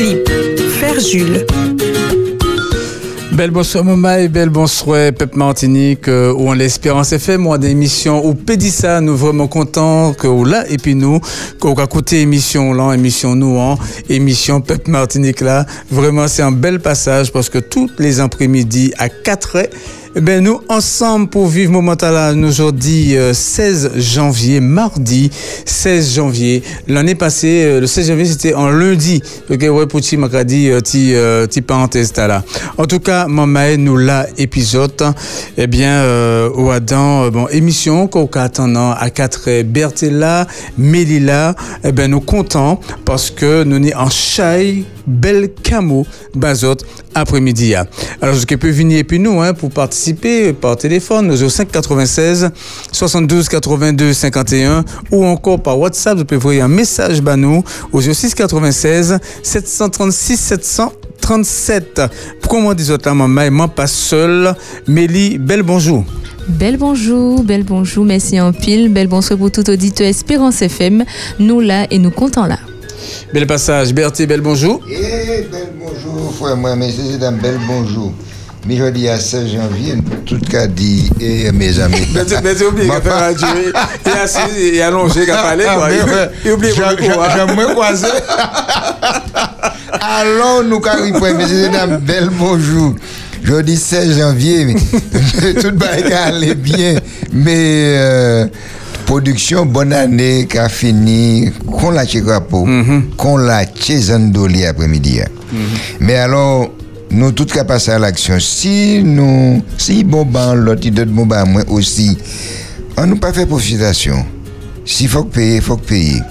Philippe, Ferjul. Belle bonsoir Moma et belle bonsoir Pep Martinique euh, ou en l'Espérance FM ou en émission ou Pédissa nous vraiment contents que ou là et puis nous qu'on a écouté émission là émission nous en émission Pep Martinique là vraiment c'est un bel passage parce que tous les après-midi à 4 heures eh ben nous, ensemble, pour vivre Momental, nous aujourd'hui, 16 janvier, mardi 16 janvier. L'année passée, euh, le 16 janvier, c'était en lundi. Ok, ouais, pour ti m'a dit, euh, ti, euh, là. En tout cas, maman, nous, là, épisode, eh bien, euh, au Adam, bon, émission, qu'on attendant à 4 Bertella, Melilla, eh ben, nous contents parce que nous sommes en chai, bel camo, bazot, après-midi. Alors, ce qui peut venir, et puis nous, hein, pour participer par téléphone au 5 96 72 82 51 ou encore par WhatsApp, vous pouvez envoyer un message à nous au 06 96 736 737. Comment dit autres maman, moi pas seul. Mélie, bel bonjour. Bel bonjour, bel bonjour, merci en pile, bel bonsoir pour tout auditeur Espérance FM. Nous là et nous comptons là. Bel passage, Bertie, bel bonjour. Eh, bel bonjour, frère, moi, messieurs et dames, bel bonjour. Mais je dis à 16 janvier, tout cas dit, et mes amis. Mais tu tu oublies qu'il fait radio, il est assis, il est allongé, il a parlé, quoi. Il oublie Je me croiser. Allons, nous, carrément, messieurs et dames, bel bonjour. Je dis 16 janvier, mais tout va aller bien. Mais euh, production, bonne année, qui a fini, qu'on l'a chez Grapo, qu'on l'a chez Zandoli après-midi. Mais alors, nous tout qu'à passer à l'action. Si nous, si bon ben l'autre, il donne bon ben moi aussi, on nous pas fait profitation. S'il faut payer, il faut payer.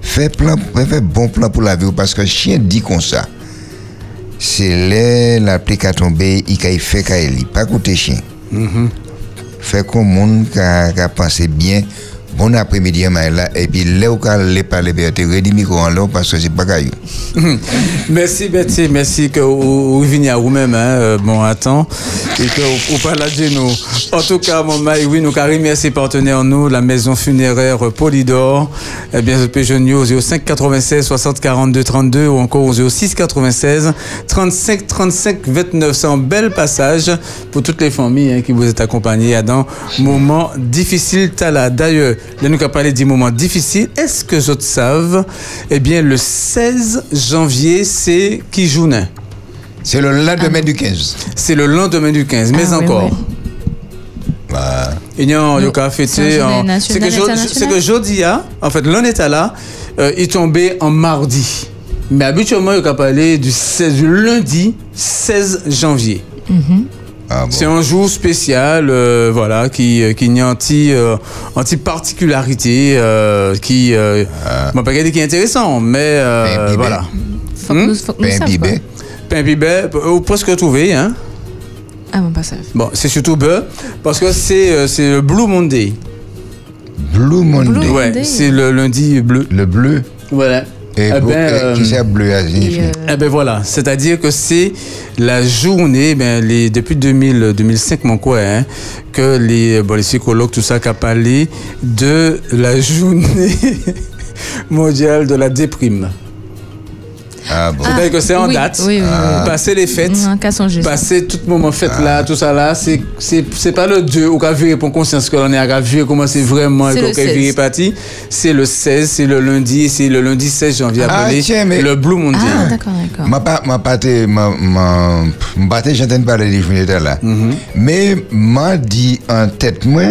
Fais plan, fais bon plan pour la vie parce que chien dit comme ça. C'est là l'applique à tomber, il a fait qu'il pas coûter chien. Fait qu'on monde qui a pensé bien. Bon après-midi, là, et puis là où parler, tu redis micro en l'air parce que c'est pas caillou. merci Betty, merci que vous venez à vous-même, hein, euh, bon, attends, et que vous parlez de nous. En tout cas, mon maï, oui, nous carrément merci partenaires, nous, la maison funéraire Polydor, eh bien, je peux jeune au 05 96 60 42 32 ou encore au 06 96 35 35 29. C'est un bel passage pour toutes les familles hein, qui vous êtes accompagnées à dans moment difficile. Tala. D'ailleurs, là, nous avons parlé du moment difficile. Est-ce que je savent, eh bien, le 16 janvier, c'est qui journée C'est le lendemain du 15. C'est le lendemain du 15, mais Ah, encore. oui. Bah, Non, il a fêté c'est que, jeudi, hein, en fait, l'on est là, euh, il tombait en mardi. Mais habituellement, il a parlé du, 16 du lundi 16 janvier. Ah bon. C'est un jour spécial, euh, voilà, qui, euh, qui n'y a anti, euh, anti particularité, euh, qui, euh, m'a pas qui est intéressant, mais bibé. voilà. Faut que nous, faut que nous savions. bibé. Pain bibet, ou presque trouvé, hein. Ah bon, pas ça. Bon, c'est surtout beurre, parce que c'est, euh, c'est le Blue Monday. Blue Monday. Blue- Ouais, Monday. c'est le lundi bleu. Le bleu. Voilà. Et Eh pour- ben, euh, qui c'est bleu euh, Eh ben voilà, c'est-à-dire que c'est la journée, ben les, depuis 2000, 2005, mon quoi, hein, que les, bon, les psychologues, tout ça, qui a parlé de la journée mondiale de la déprime. Ah bon. C'est-à-dire que c'est en oui, date, oui, oui, oui. passer les fêtes, passer tout moment fête là, tout ça là, c'est c'est c'est pas le 2 au cas virer pour conscience que l'on est à virer comment c'est vraiment et le qu'on est 16. viré parti. C'est le 16, c'est le lundi, c'est le lundi 16 janvier Ah, appelé tiens, mais- le Blue Monday. Ah, d'accord, d'accord. Ma pas ma pas ma ma j'entends parler des journées de là. Mais m'a dit en tête moi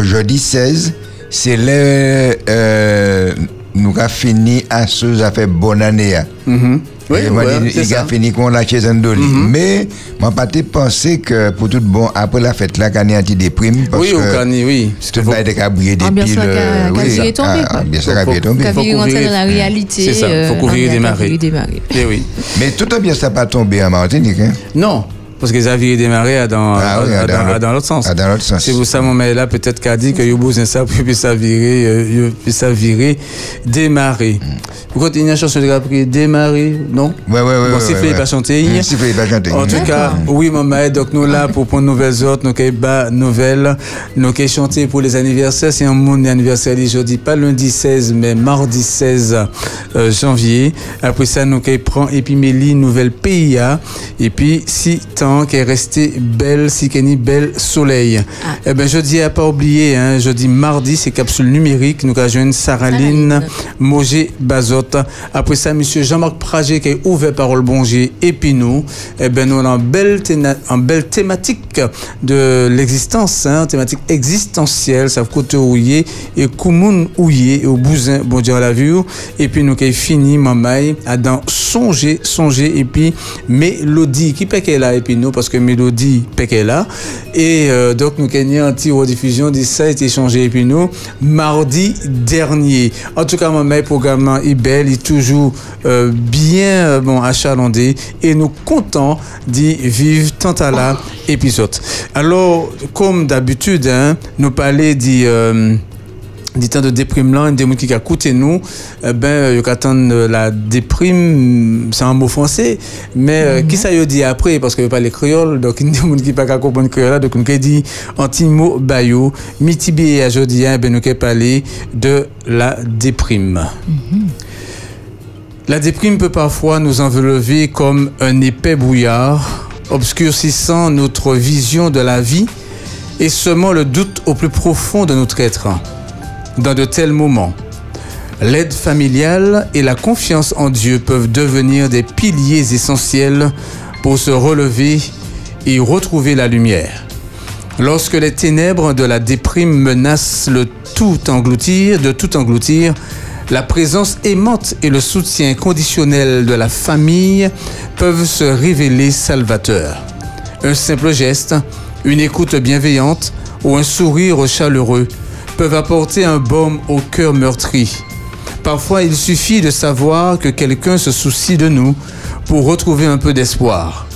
jeudi 16 c'est le euh, nous avons fini à ce ça fait bonne année. Mhm. Oui, Et ouais, dit, c'est il ça. a fini qu'on l'a chez Zandoli. Mais m'a pas pensé que pour tout bon après la fête là qu'on est anti-déprime parce Oui, au que Cani, oui. Parce que tout le monde était briller des Ambiance piles. oui, viré tomber, ah, bien sûr, tomber. Qu'à faut vivre rentrer couvrir- dans la réalité. C'est ça, faut euh, couvrir et a démarrer. Eh oui. Mais tout a bien ça pas tombé en Martinique. Hein? Non. Parce que Xavier démarré à dans, Ah oui, à à dans, dans à l'autre- dans l'autre sens. à dans l'autre sens. C'est pour ça, mon mère là, peut-être qu'a dit que yo besoin ça, puis ça virer, euh, puis ça virer, démarrer. Pourquoi il y a une chanson de appris démarrer, non? Ouais, ouais, ouais. Bon, si ouais, pas chanter. Hum, Si fait pas chanter. En tout cas, oui, maman, donc nous là pour prendre nouvelles autres, nous avons bas nouvelles, nous avons chanté pour les anniversaires. C'est un monde anniversaire aujourd'hui, pas lundi 16, mais mardi 16 euh, janvier. Après ça, nous avons prend Épimélie, nouvelle PIA. Et puis, si tant qu'elle est restée belle, si qu'elle est belle soleil. Eh ben, je dis à pas oublier, hein, je dis mardi, c'est capsule numérique. Nous avons joindre Saraline, Saraline. Mogé Bazot. Après ça, monsieur Jean-Marc Prager qui est ouvert Parole Bonger et puis nous, eh ben, nous avons une belle, théna- une belle thématique de l'existence, hein, thématique existentielle, ça côté ouillé et Koumoun ouillé et au bousin, bon Dieu à la vue. Et puis nous qui fini, mamaï, à dans songer, songer et puis mélodie qui peut qu'elle là et puis nous parce que mélodie qu'elle là. Et euh, donc nous avons un petit rediffusion dit ça a été changé et puis nous mardi dernier. En tout cas, mon programme est belle, il est toujours euh, bien euh, bon achalandé et nous contents d'y vivre tant à la épisode. Alors, comme d'habitude, hein, nous parler euh, des temps de déprime là, des gens qui a coûté nous, eh ben, il attendre la déprime, c'est un mot français, mais euh, qui ça y dit après, parce que je parle créole, donc il y a des gens qui ne pas comprendre créole donc on dit anti-mot bayou, mitibé et aujourd'hui, hein, ben, nous parlé de la déprime. La déprime peut parfois nous enlever comme un épais brouillard, obscurcissant notre vision de la vie et semant le doute au plus profond de notre être. Dans de tels moments, l'aide familiale et la confiance en Dieu peuvent devenir des piliers essentiels pour se relever et retrouver la lumière. Lorsque les ténèbres de la déprime menacent le tout engloutir, de tout engloutir, la présence aimante et le soutien conditionnel de la famille peuvent se révéler salvateurs. Un simple geste, une écoute bienveillante ou un sourire chaleureux peuvent apporter un baume au cœur meurtri. Parfois, il suffit de savoir que quelqu'un se soucie de nous pour retrouver un peu d'espoir.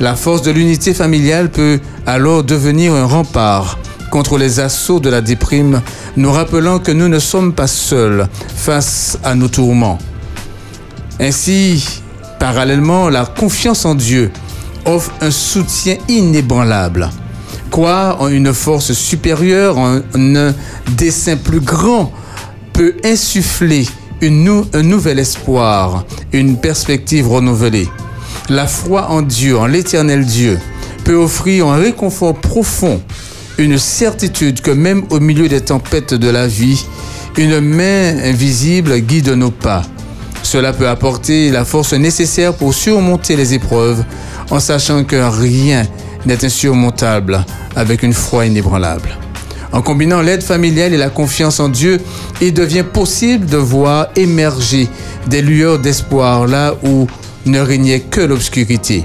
La force de l'unité familiale peut alors devenir un rempart contre les assauts de la déprime, nous rappelant que nous ne sommes pas seuls face à nos tourments. Ainsi, parallèlement, la confiance en Dieu offre un soutien inébranlable. En une force supérieure, en un dessein plus grand, peut insuffler une nou- un nouvel espoir, une perspective renouvelée. La foi en Dieu, en l'éternel Dieu, peut offrir un réconfort profond, une certitude que même au milieu des tempêtes de la vie, une main invisible guide nos pas. Cela peut apporter la force nécessaire pour surmonter les épreuves, en sachant que rien n'est insurmontable avec une foi inébranlable. En combinant l'aide familiale et la confiance en Dieu, il devient possible de voir émerger des lueurs d'espoir là où ne régnait que l'obscurité.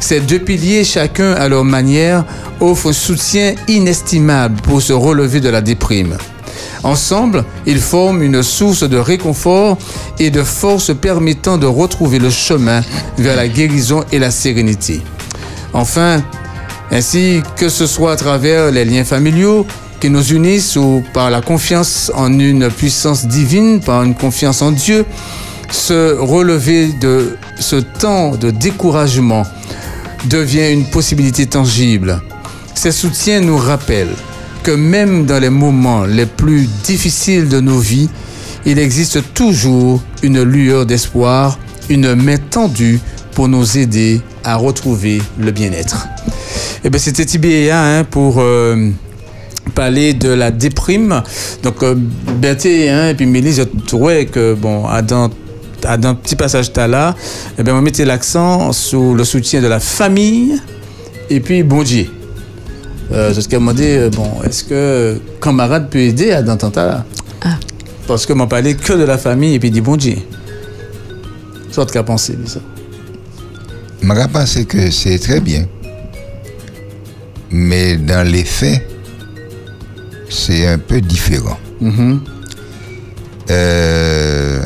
Ces deux piliers, chacun à leur manière, offrent un soutien inestimable pour se relever de la déprime. Ensemble, ils forment une source de réconfort et de force permettant de retrouver le chemin vers la guérison et la sérénité. Enfin, ainsi que ce soit à travers les liens familiaux qui nous unissent ou par la confiance en une puissance divine, par une confiance en Dieu, se relever de ce temps de découragement devient une possibilité tangible. Ces soutiens nous rappellent que même dans les moments les plus difficiles de nos vies, il existe toujours une lueur d'espoir, une main tendue pour nous aider à retrouver le bien-être. Eh bien, c'était Tibéa hein, pour euh, parler de la déprime. Donc, euh, hein, et puis Mélie, je trouvais que, bon, à dans, dans petit passage t'as là, eh bien, on mettait l'accent sur le soutien de la famille et puis bon Dieu. Euh, qu'elle m'a dit, euh, bon, est-ce que camarade peut aider à tas là Ah. Parce que m'a parlé que de la famille et puis dit bon Dieu. Soit qu'à penser, ça. Je pense que c'est très bien. Mais dans les faits, c'est un peu différent. Mhm. Euh,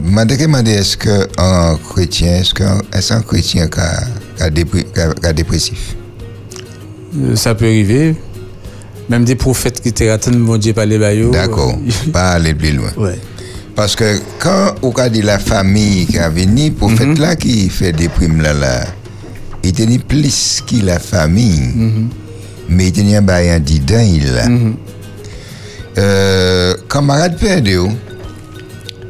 m'a demandé est-ce qu'un chrétien, est-ce qu'un un chrétien qui a, dépressif? Ça peut arriver. Même des prophètes qui étaient atteints, bon Dieu, par les baillots. D'accord, pas aller plus loin. Ouais. Parce que quand on a dit la famille qui a venu, pour Mhm. fait là qui fait des primes là, là, il tenait plus que la famille, Mhm. mais il tenait un dedans, il là. Euh, camarade perdu,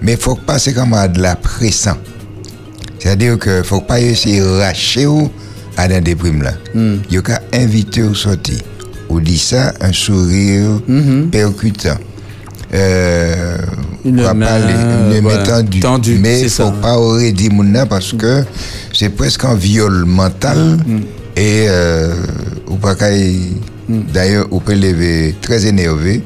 mais il faut pas ces camarades là pressant. C'est-à-dire que faut pas essayer de racher à dans des primes là. Mhm. Il a qu'à inviter au sortir. On dit ça, un sourire Mhm. percutant. Euh, On va tendue. tendue, Mais il faut ça. pas aurait dit mouna parce que c'est presque un viol mental Mm. et euh, ou pas y- d'ailleurs on peut lever très énervé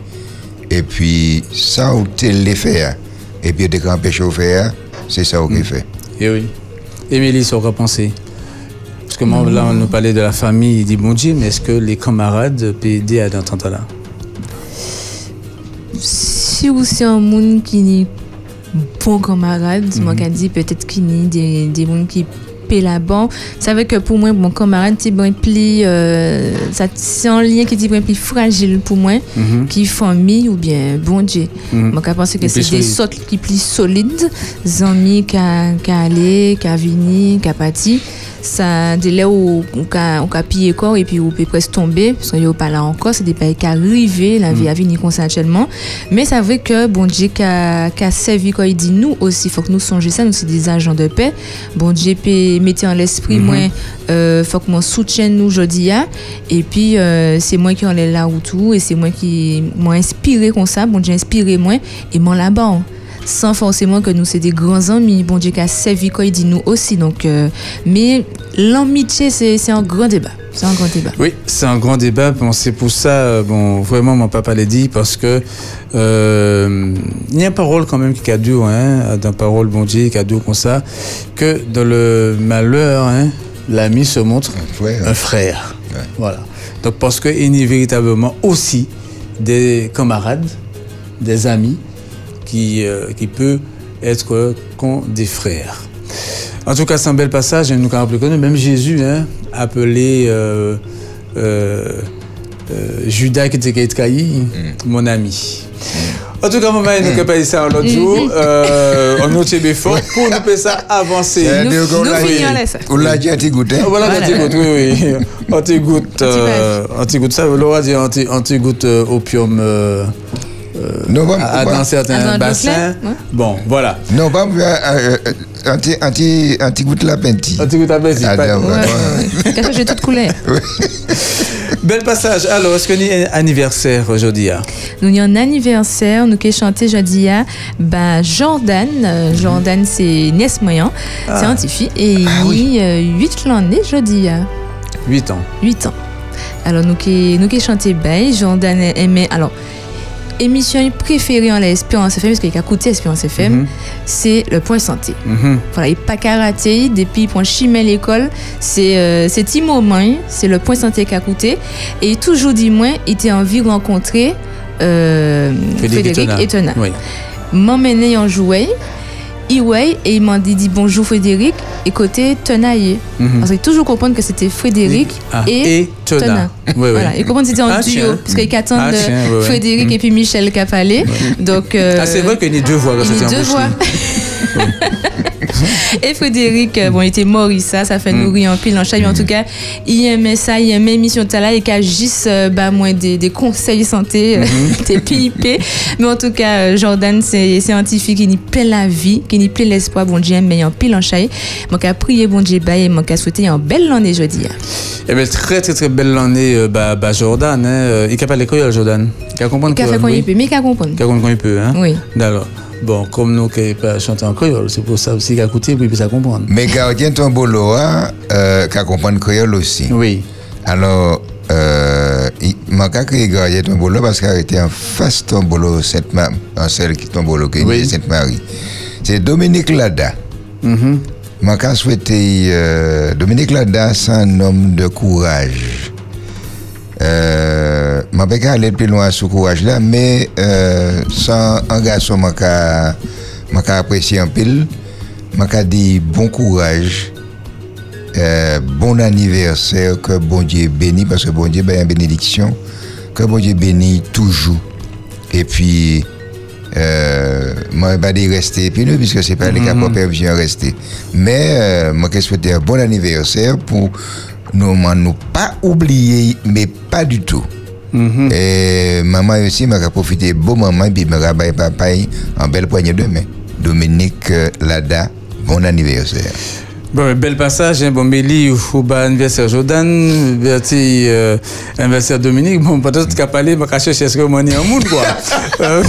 et puis ça ou tel les faire et puis empêche au faire c'est ça Mm. qu'on fait. Et oui. Émilie, ça aura pensé. Parce que moi, là, on nous parlait de la famille, il dit, bon Dieu, mais est-ce que les camarades peuvent aider à d'entendre là Si ou c'est un monde qui n'est bon camarade, moi qui dit peut-être qu'il y a des, des gens qui paient la banque. C'est vrai que pour moi, mon camarade, c'est bon, plus, euh, ça- c'est un lien qui est bon, plus fragile pour moi, Mhm. qui famille ou bien bon Dieu. Mhm. Moi, je pense que c'est des sortes qui plus solides, des amis qui qui allé, qui venu, qui parti. Ça, là où on a, on a pillé corps et puis on peut presque tomber, parce qu'on n'est pas là encore, c'est des pays qui arrivent, la vie a venu comme ça actuellement. Mais c'est vrai que bon Dieu qui a, servi quand il dit nous aussi, il faut que nous songions ça, nous c'est des agents de paix. Bon Dieu peut mettre en l'esprit, moi, euh, faut que moi soutienne nous aujourd'hui. hein. Et puis, euh, c'est moi qui en est là ou tout, et c'est moi qui m'a inspiré comme ça, bon Dieu inspiré moi, et moi là-bas. Sans forcément que nous, c'est des grands amis. Bon Dieu qui a servi quand il dit nous aussi. Donc, euh, mais l'amitié, c'est c'est un grand débat. C'est un grand débat. Oui, c'est un grand débat. Bon, c'est pour ça, euh, bon, vraiment, mon papa l'a dit, parce que euh, il y a une parole quand même qui a dur, hein, dans parole, bon Dieu, qui a dur comme ça, que dans le malheur, hein, l'ami se montre frère. un frère. Ouais. Voilà. Donc, parce qu'il y a véritablement aussi des camarades, des amis, qui, euh, qui peuvent être comme des frères. En tout cas, c'est un bel passage, hein, nous rappelé que même Jésus, hein, appelé euh, euh, euh, Judas qui était caï, mon ami. En tout cas, maman, nous avons pas dit ça l'autre jour. Euh, on nous tient fort pour nous faire ça avancer. C'est-à-dire Nous- qu'on nous ça. On l'a dit petit goût, hein? Ah, Voilà, Voilà. on t'écoute, oui, oui. On t'écoute, euh, Anti-vache. on t'écoute ça. Laura dit on euh, opium euh, Non, pas, à, dans certains bassins. Ouais. Bon, voilà. non, pas euh, euh, anti, anti, anti goût la penti. On t'écoute à Bézi. Ah. Ouais, Ouais. Qu'est-ce que j'ai toute couleur Bel passage. Alors, est-ce qu'il y a un anniversaire aujourd'hui? Nous avons un anniversaire, nous qui chanté jeudi à bah, Jordan. Euh, Jordan, c'est nièce moyen, Ah. scientifique. Et Ah il oui. euh, 8 l'année jeudi à 8 ans. 8 ans. Alors, nous qui, nous qui chanté ben, Jordan aimait. Alors, émission préférée en l'Espérance FM, parce qu'il a écouté Espérance FM, Mhm. c'est le point santé. Mhm. Voilà, il pas karaté, depuis point chimé l'école, c'est euh, c'est Timo c'est le point santé qu'a coûté. Et toujours dit moi, il était envie de rencontrer euh, Frédéric. Etona. Oui. M'emmener en jouet, Iway, et il m'a dit, bonjour Frédéric, et côté Tenaillé. Mhm. Parce qu'il toujours comprendre que c'était Frédéric Ah, et, et Tona. Tona. Oui, oui. Voilà, et comprendre que c'était en Ah, duo, parce qu'il attend Ah, de tiens, ouais. Frédéric et puis Michel Capalé. Donc, euh, Ah, c'est vrai qu'il y a deux voix quand il y a deux voix. Et Frédéric, euh, bon, il était mort, il ça, ça fait Mm. nourrir en pile en chat. Mais en tout cas, il aimait ça, il aimait l'émission de là et qu'il a juste euh, bah, moi, des, des conseils santé, euh, Mm-hmm. des PIP. Mais en tout cas, euh, Jordan, c'est scientifique, il n'y plaît la vie, il n'y plaît l'espoir, bon Dieu, mais en pile en chat. Moi, qu'à prier, bon Dieu, bah, et moi, qu'à souhaiter un bel année jeudi. Eh bien, très, très, très belle l'année, euh, bah, bah, Jordan. Hein. euh, Il capable d'écrire, Jordan. Il a comprendre Il a fait qu'on y peut, mais qu'à comprendre. Il a comprendre quand il peut. Hein. Oui. D'accord. Bon, comme nous qui chanter en créole, c'est pour ça aussi qu'il a écouté, puis ça comprendre. Mais gardien ton boulot, hein, euh, qui comprend créole aussi. Oui. Alors, euh, il m'a créé gardien ton boulot parce qu'il était en face ton boulot Sainte-Marie, en celle qui ton boulot qui est Oui. Sainte-Marie. C'est Dominique Lada. Mhm. M'a qu'à souhaiter euh, Dominique Lada, c'est un homme de courage. Euh, m'a pas qu'à aller plus loin sur courage là, mais euh, sans un garçon qu'à m'a apprécié un pile. M'a dit bon courage. Euh, bon anniversaire, que bon Dieu bénisse, parce que bon Dieu ben une bénédiction, que bon Dieu bénisse toujours. Et puis, euh, moi, pas dire rester nous, puisque c'est pas les cas pour permission rester. Mais, euh, moi, je souhaiter un bon anniversaire pour nous, nous pas oublier, mais pas tout. Et maman aussi m'a profité beau maman puis m'a rabat papa en belle poignée de main. Dominique euh, Lada, bon anniversaire. Bon, bel passage, hein, bon, Mélie, ou bas anniversaire Jordan, Berti, euh, anniversaire Dominique, bon, peut-être qu'à parler, je vais chercher ce que moi, en monde, quoi. Euh,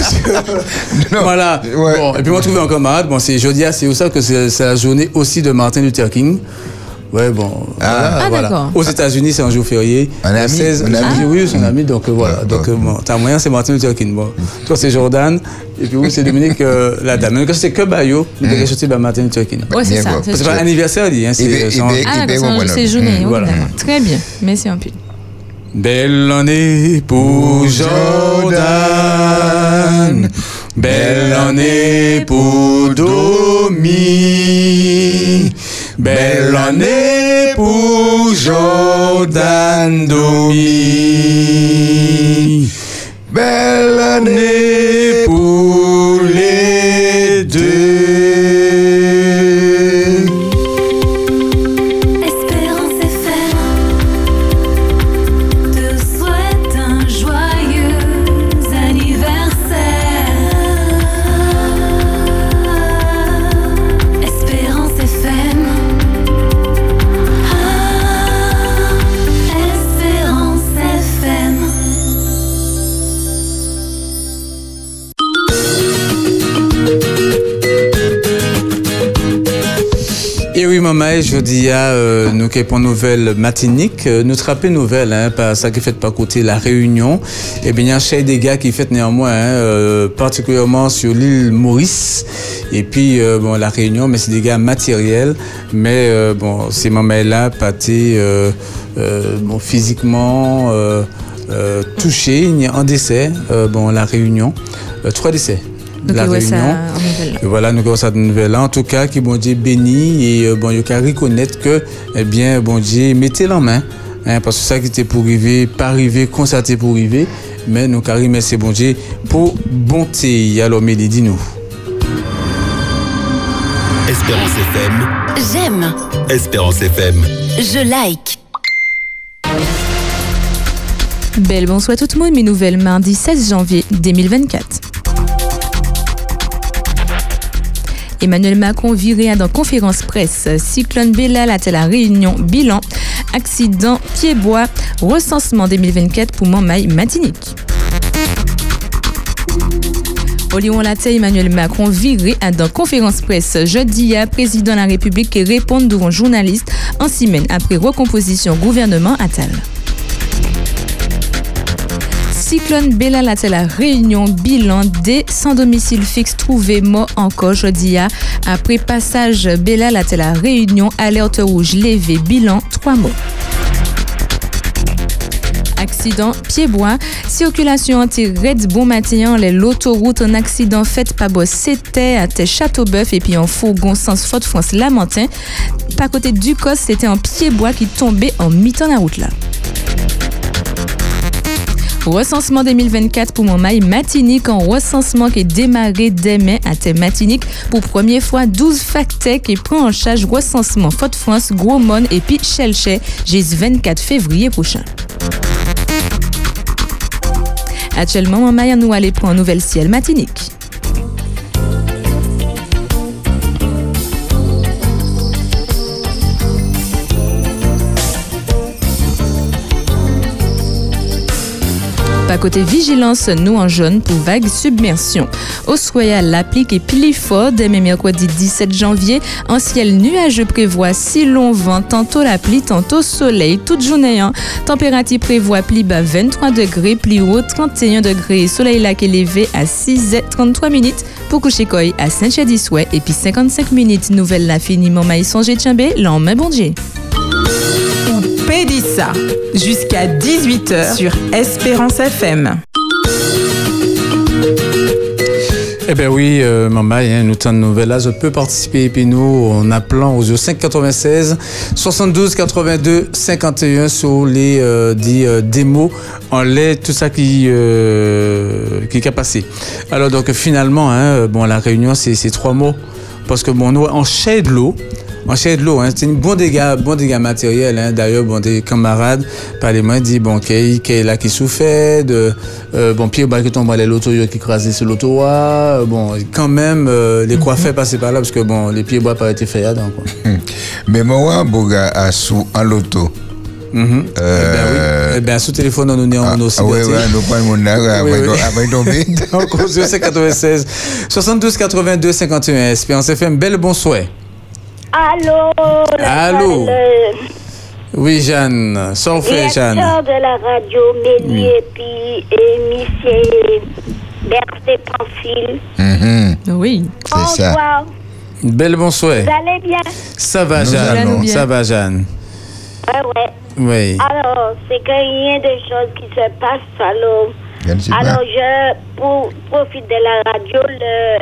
Non, voilà. ouais. Bon, et puis, moi, trouver un camarade, bon, c'est jeudi, c'est ça que c'est la journée aussi de Martin Luther King. Ouais, bon. voilà, Ah, voilà. d'accord. Aux États-Unis, c'est un jour férié. Un Le ami, 16 un ami. Oui, c'est un ami, donc euh, voilà. Donc, euh, bon, t'as moyen, c'est Martin Luther King. Bon. Toi, c'est Jordan, et puis oui, c'est Dominique, euh, la dame. Mais quand c'est que Bayo, nous devons chercher ben, Martin Luther King. Ouais, c'est ça. c'est pas anniversaire, dit, hein, c'est va- Ah, d'accord, c'est- journée. Mm, oui, voilà. Très bien. Merci un peu. Belle année pour Jordan, belle année pour Domi, belle année pour Jordan Domi, Belle année Maman, je dis à euh, nous qui pour nouvelle matinique, euh, nous trappons nouvelle, hein, par ça qui fait pas côté la Réunion. Et bien, il y a un chef des gars qui fait néanmoins, hein, euh, particulièrement sur l'île Maurice. Et puis, euh, bon, la Réunion, mais c'est des gars matériels. Mais euh, bon, ces euh, euh, bon, physiquement touchés, il y a un décès, bon, la Réunion, trois décès. La Réunion. nouvelle. Voilà, nous avons cette nouvelle-là. En tout cas, qui bon Dieu bénit et euh, bon, il faut reconnaître que, eh bien, bon Dieu, mettez la main. Hein, parce que ça qui était pour arriver, pas arriver, constater pour arriver. Mais nous, carrément, merci bon Dieu pour bonté. Alors, Mélie, dis-nous. Espérance FM. J'aime, Espérance FM. je like. Belle bonsoir tout le monde, mes nouvelles mardi 16 janvier 2024. Emmanuel Macron viré dans conférence presse. Cyclone Bella à la réunion bilan? Accident pied-bois. Recensement 2024 pour Montmaille Matinique. Au Lyon Latte, Emmanuel Macron viré à dans conférence presse jeudi à président de la République qui répond devant journalistes en semaine après recomposition gouvernement Attal. Cyclone Bella la la Réunion bilan des sans domicile fixe trouvé mort encore jeudi à. après passage Bella la la Réunion alerte rouge levé bilan 3 morts. Accident pied-bois, circulation anti-red bon matin, l'autoroute en accident fait par boss c'était à Châteaubeuf et puis en fourgon sens Fort France Lamentin. Pas côté du Cos, c'était un pied-bois qui tombait en mi-temps la route là. Recensement 2024 pour Montmaille Matinique en recensement qui est démarré demain à Thé Matinique pour première fois 12 facteurs qui prend en charge recensement Fort France, Gros Mon et puis Chelche jusqu'au 24 février prochain. Actuellement, Montmaille nous allons prendre un nouvel ciel Matinique. Pas côté vigilance, nous en jaune pour vague submersion. Au l'applique est pili fort dès mercredi 17 janvier. En ciel nuageux prévoit si long vent, tantôt la pluie, tantôt soleil, toute journée. hein. Température prévoit pli bas 23 degrés, pli haut 31 degrés. Soleil là qui est levé à 6h33 minutes pour coucher koi à Saint-Chédisouet et puis 55 minutes. Nouvelle là finiment maïs songé tchambé, l'en bon Dieu. Pédissa, jusqu'à 18h sur Espérance FM. Eh bien oui, maman, nous t'en nouvelle là, je peux participer et puis nous en appelant au 05 96 72 82 51 sur les euh, euh, démos en lait, tout ça qui euh, qui a passé. Alors donc finalement, hein, bon la réunion c'est trois mots parce que bon nous chai de l'eau. En chai de l'eau, hein, c'est un bon dégât, bon dégât matériel. Hein. D'ailleurs, bon, des camarades parlaient moi dit bon, qu'il est là qui souffrait, de euh, bon pied bas qui tombe les l'auto qui crasé sur l'auto euh, bon quand même euh, les coiffeurs passaient par là parce que bon les pieds bois pas été faits quoi. Mais moi, Boga a sous en loto. Mhm. Eh ben oui. Eh ben sous téléphone on nous Ah, on aussi. ah, ouais, ouais, nous prenons mon Oui, oui. après tomber. Donc au 96 72 82 51 Espérance FM belle bonsoir. Allô la Allô. parleuse. Oui Jeanne, sors fait Jeanne. Directeur de la radio Mélie et puis monsieur Berthe Pamphile. Mhm, Oui. C'est ça. Bonsoir. Belle bonsoir. Vous allez bien? Ça va Nous Jeanne, ça va Jeanne. Ouais, ouais. Oui. Alors, c'est qu'il y a des choses qui se passent. Alors, alors je pour, profite de la radio.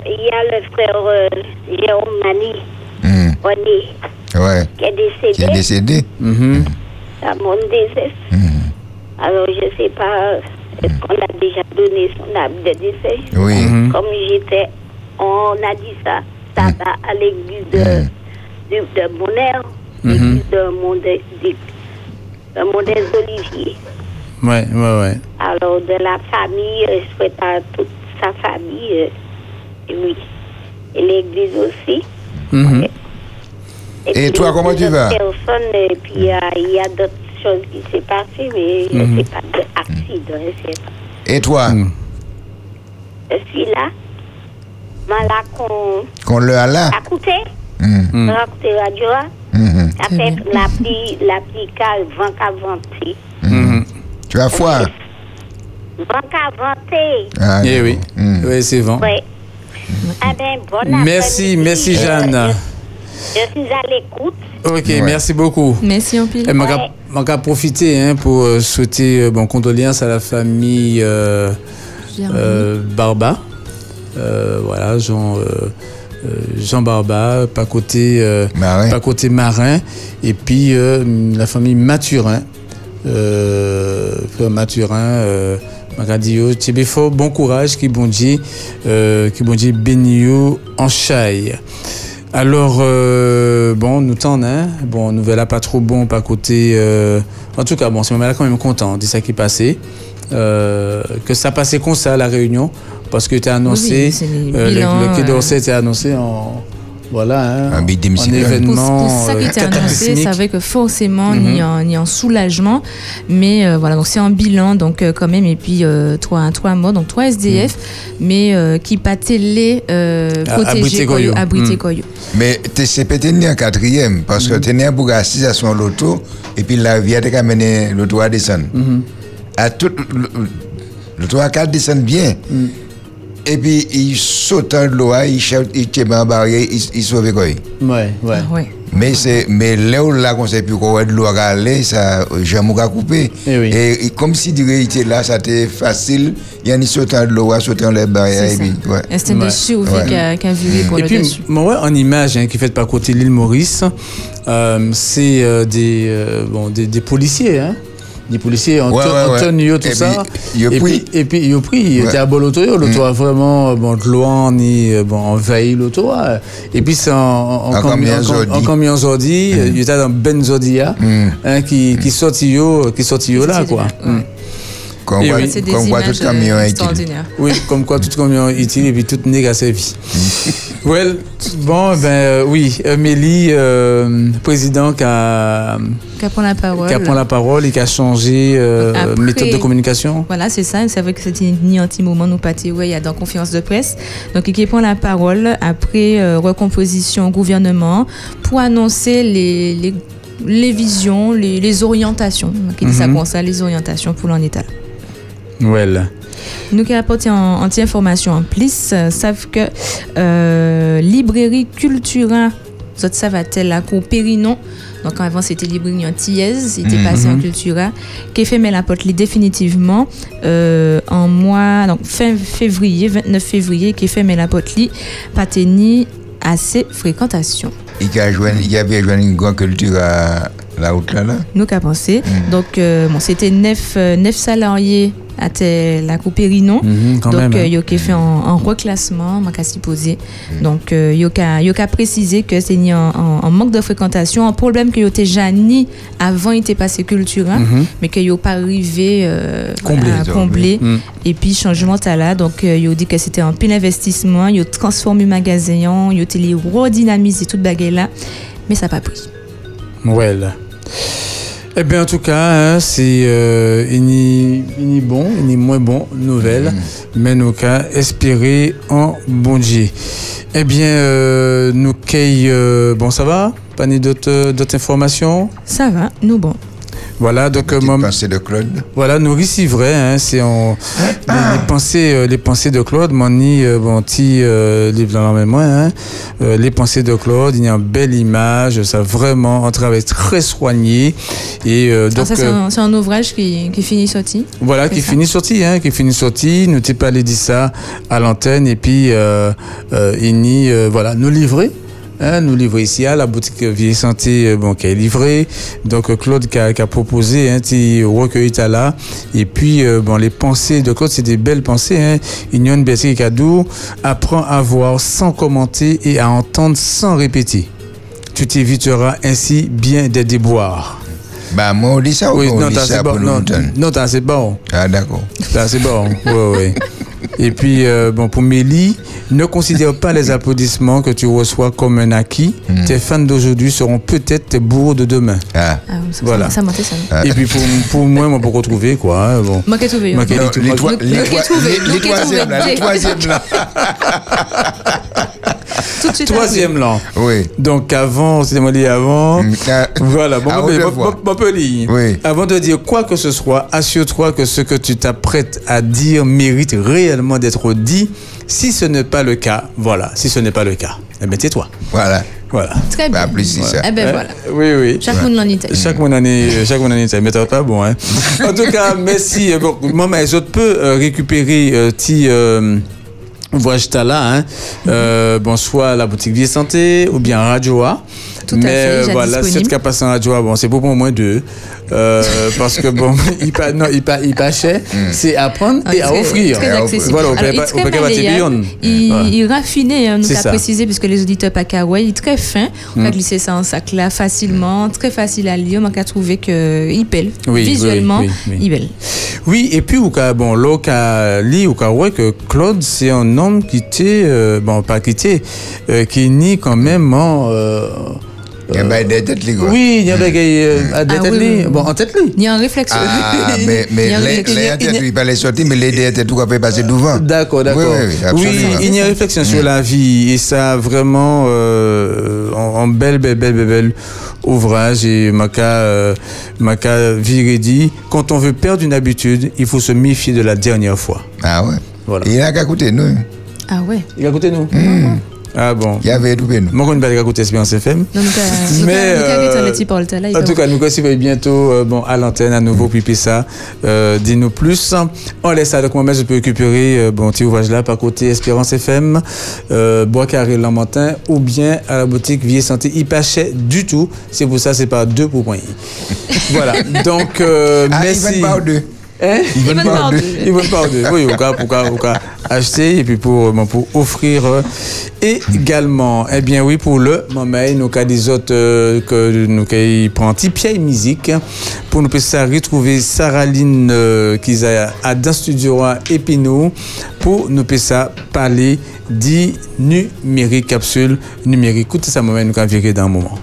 Il y a le frère euh, Jérôme Mani, René, Ouais. qui est Qui est décédé décédé. À mon décès. Mhm, Alors, je sais pas, est-ce qu'on a déjà donné son âme de décès? Oui. Mhm. Comme j'étais, on a dit ça, ça va à l'église de, Mhm. de, de Bonheur, l'église de Mondes, de, de Mondes Olivier. Ouais, ouais, ouais. Alors, de la famille, euh, je souhaite à toute sa famille, euh, et oui, et l'église aussi. Mhm. Et puis toi, comment tu vas? autres personnes, et puis euh, il y a d'autres choses qui s'est passées, mais Mhm. ne sais pas d'accident, je sais pas. Et toi, Mhm. Je suis là. Malak, on qu'on le a là? A écouté, Mhm, Mhm. on a écouté la radio, hein. mhm. a fait la pluie, la pluie calme, vent. Mhm. Tu as foi? Vent qu'a venté. Ah, Eh oui, Mhm. oui c'est bon. Oui. Eh bien, bon Merci, merci Euh, Jeanne. Je, suis à l'écoute. Ok, Ouais. merci beaucoup. Merci en pile. Et m'a Ouais. m'a qu'à profiter hein, pour euh, souhaiter euh, bon, condoléances à la famille euh, euh, Barba. Euh, voilà, Jean, Jean Barba, pas côté, euh, Marin. pas côté marin. Et puis euh, la famille Mathurin. Euh, frère Mathurin. Euh, m'a dit, yo, Tchébé fort, bon courage, qui bon Dieu, euh, qui bon Dieu en chaille. Alors, euh, bon, nous t'en hein. Bon, nouvelle là, pas trop bon, pas côté. euh, en tout cas, bon, ce moment-là, quand même content de ça qui est passé. Euh, que ça passait comme ça à la réunion, parce que tu as annoncé. Oui, c'est le- le Quai d'Orsay était annoncé en. Voilà, hein, Un big en cyclone. Pour, événement. pour ça qui euh, était annoncé, ça avait que forcément Mhm. ni, en, ni en soulagement, mais euh, voilà donc c'est un bilan donc euh, quand même et puis euh, trois trois morts donc trois SDF, mais euh, qui pas télé euh, À- à protégés Brité-Coyot. à Brité Mhm. Mais TCP t'es en quatrième parce que t'es né pour à son loto et puis la vie a été amené l'auto à descendre. À tout le- l'auto à quatre descend bien. Et puis il saute dans l'eau, il cherche, il tient en barrière, il, il sauve quoi. Ouais, ouais. Ah ouais. Mais c'est mais là où là qu'on sait plus quoi de l'eau à aller, ça jamais qu'à couper. Eh oui. Et, et comme si dirait il était là, ça était facile, il y a ni sautant de l'eau, sautant les barrières et puis ouais. Instinct Ouais. de survie Ouais. qu'a qu'a viré pour Et le puis, dessus. moi, ouais, en image hein, qui fait par côté l'île Maurice, euh, c'est euh, des, euh, bon, des, des policiers, hein. Des policiers Ouais, tenue, tout Et ça. puis, et, puis, et puis, ils ont pris. Il était à bon l'auto. L'auto a vraiment, euh, bon, de loin, ni, euh, bon, envahi l'auto. Et puis, c'est en, en, En camion- en- Zodi. en camion Zodi. euh, Il était dans Ben Zodia, Mm. hein, qui, qui sortit qui là, quoi. Mm. Comme quoi, oui. C'est des comme quoi tout camion euh, est utile. Oui, comme quoi tout camion est utile et puis tout nègre a servi. well, bon, ben euh, oui, Amélie, euh, président qui a, Qu'a prend la parole. qui a pris la parole et qui a changé euh, Après- méthode de communication. Voilà, c'est ça. C'est vrai que c'était ni un petit moment nous pâté, ouais, il y a dans conférence de presse. Donc, qui prend la parole après euh, recomposition au gouvernement pour annoncer les, les, les visions, les, les orientations. Qui dit ça Mhm. comme ça, les orientations pour l'en état. Well. Nous qui apportons en anti-information en plus, euh, savent que euh, librairie Cultura Zot ça va tel là qu'on Périnon. Donc avant c'était Librigny Tiez, c'était passé en Cultura. Qui fait mais la pote définitivement euh, en mois donc fin février 29 février qui fait mais la pote li pateni assez fréquentation. Il y a joint- il y avait une grande culture à la route là, là. Nous qu'a pensé. Donc euh, bon c'était neuf, euh, neuf salariés à la coupe Périnon. Mhm, Donc, euh, hein. yo qui fait en reclassement, m'a s'y poser. Donc, euh, yo qu'à yo qu'à préciser que c'est ni en manque de fréquentation, un problème que yo t'es jani avant il était passé culture, hein, mais que yo pas arrivé euh, à combler. Mm. Et puis changement t'as là, donc euh, yo dit que c'était un pile investissement, yo transformé magasin, yo t'es les redynamiser toute baguette là, mais ça n'a pas pris. Well. Eh bien, en tout cas, hein, c'est euh, ini bon, ini moins bon, nouvelle, mais nous qu'à espérer en bon Dieu. Eh bien, euh, nous qu'aille, euh, bon, ça va? Pas ni d'autres d'autres informations? Ça va, nous bon. Voilà, donc, euh, Petite moi- pensée de Claude. voilà, nous c'est vrai, hein, c'est en les, les pensées, euh, les pensées de Claude, mon ni euh, bon petit euh, livre dans la mémoire, hein, euh, les pensées de Claude, il y a une belle image, ça vraiment un travail très soigné et euh, Alors donc ça, c'est euh, un, c'est un ouvrage qui, qui finit sorti. voilà qui ça. finit sorti, hein, qui finit sorti, nous t'ai pas allé dire ça à l'antenne et puis euh, euh, il n'y, euh, voilà nous livrer. Hein, nous livrer ici à la boutique Vieille Santé euh, bon, qui est livrée. Donc euh, Claude qui a, qui a proposé un petit recueil là. Et puis euh, bon, les pensées de Claude, c'est des belles pensées. Hein. Il y a une belle cadeau. Apprends à voir sans commenter et à entendre sans répéter. Tu t'éviteras ainsi bien des déboires. Bah, moi, on dit ça ou Oui, on non, dit ça pour bon. Non, non, c'est bon. Ah, d'accord. C'est bon. Ouais, ouais. Et puis, euh, bon, pour Mélie, ne considère pas les applaudissements que tu reçois comme un acquis. Tes fans d'aujourd'hui seront peut-être tes bourreaux de demain. Ah. Ah, ça, Voilà. ça, ça ça. Ah. Et puis, pour, pour moi, moi, pour retrouver, quoi. hein, bon. Moi qui ai trouvé. Moi qui ai hein. Qui trouvé, les- troisièmes, là, les trouvé. troisièmes, là. Tout de suite. Troisième lan. Oui. Donc, avant, c'était moi dit avant. Mm, ah, Voilà, bon, ligne. Oui. Avant de dire quoi que ce soit, assure-toi que ce que tu t'apprêtes à dire mérite réellement d'être dit. Si ce n'est pas le cas, voilà, si ce n'est pas le cas, eh bien, tais-toi. Voilà. Voilà. Très Bah, bien. plus si ça. Eh ben voilà. Oui, oui. Chaque monde l'en est. Chaque mon année, chaque mon année, ça mais t'as pas bon, hein. En tout cas, merci. Bon, moi, mais je peux euh, récupérer euh, ti euh, voyage t'as là, hein. Euh, bon, soit la boutique Vie et Santé ou bien Radio A. Tout à mais fait, euh, voilà, cette capacité en Radio A, bon, c'est pour au moins deux. Euh, parce que bon, il pas, non, il pas, il pas cher. C'est à prendre Ah, et à offrir. Très accessible. Voilà, on Alors, peut il peut très malléable. Il, Voilà. il raffiné, hein, nous a précisé, puisque les auditeurs pas il est très fin. On Mm. va glisser ça en sac là facilement, très facile à lire. On a trouvé qu'il pèle. Oui, Visuellement, oui, oui, oui. il pèle. Oui, et puis, au cas, bon, là, au cas, li, au cas, ouais, que Claude, c'est un homme qui était, euh, bon, pas qui était, euh, qui est né quand même en, euh, Il y a des têtes, oui, Ah oui, oui, oui. bon, en tête. Il y a un réflexe. Ah, mais, mais a les, réflexe. les a- sortir, mais les têtes, tout va passer devant. D'accord, d'accord. Oui, oui, oui, il y a une réflexion sur la vie et ça vraiment euh, en, belle, belle, belle, belle ouvrage et Maka, euh, Maka viré dit quand on veut perdre une habitude, il faut se méfier de la dernière fois. Ah ouais. Voilà. Il n'a qu'à écouter, nous. Ah ouais. Il a écouté nous. Ah bon. Il y avait tout nous. Moi, je ne vais pas écouter Espérance FM. Mais, euh, En va tout cas, nous recevons bientôt euh, bon, à l'antenne à nouveau, puis ça. Euh, Dis-nous plus. On laisse ça avec moi, mais je peux récupérer euh, bon, petit ouvrage là par côté Espérance FM, euh, Bois Carré Lamentin, ou bien à la boutique Vie et Santé. Il pas cher du tout. C'est pour ça, c'est pas deux pour point. voilà. Donc, euh, Ah, il merci. va pas aux deux. Hein? Ils vont pas de oui, au cas, pour, pour cas acheter et puis pour, bon, pour offrir euh, également. Eh bien oui, pour le moment, nous cas des autres euh, que nous prend petit pied musique pour nous ça retrouver Saraline euh, qui a à dans studio à Épinot pour nous ça parler dit numérique capsule numérique. Écoutez ça moment nous quand virer dans un moment.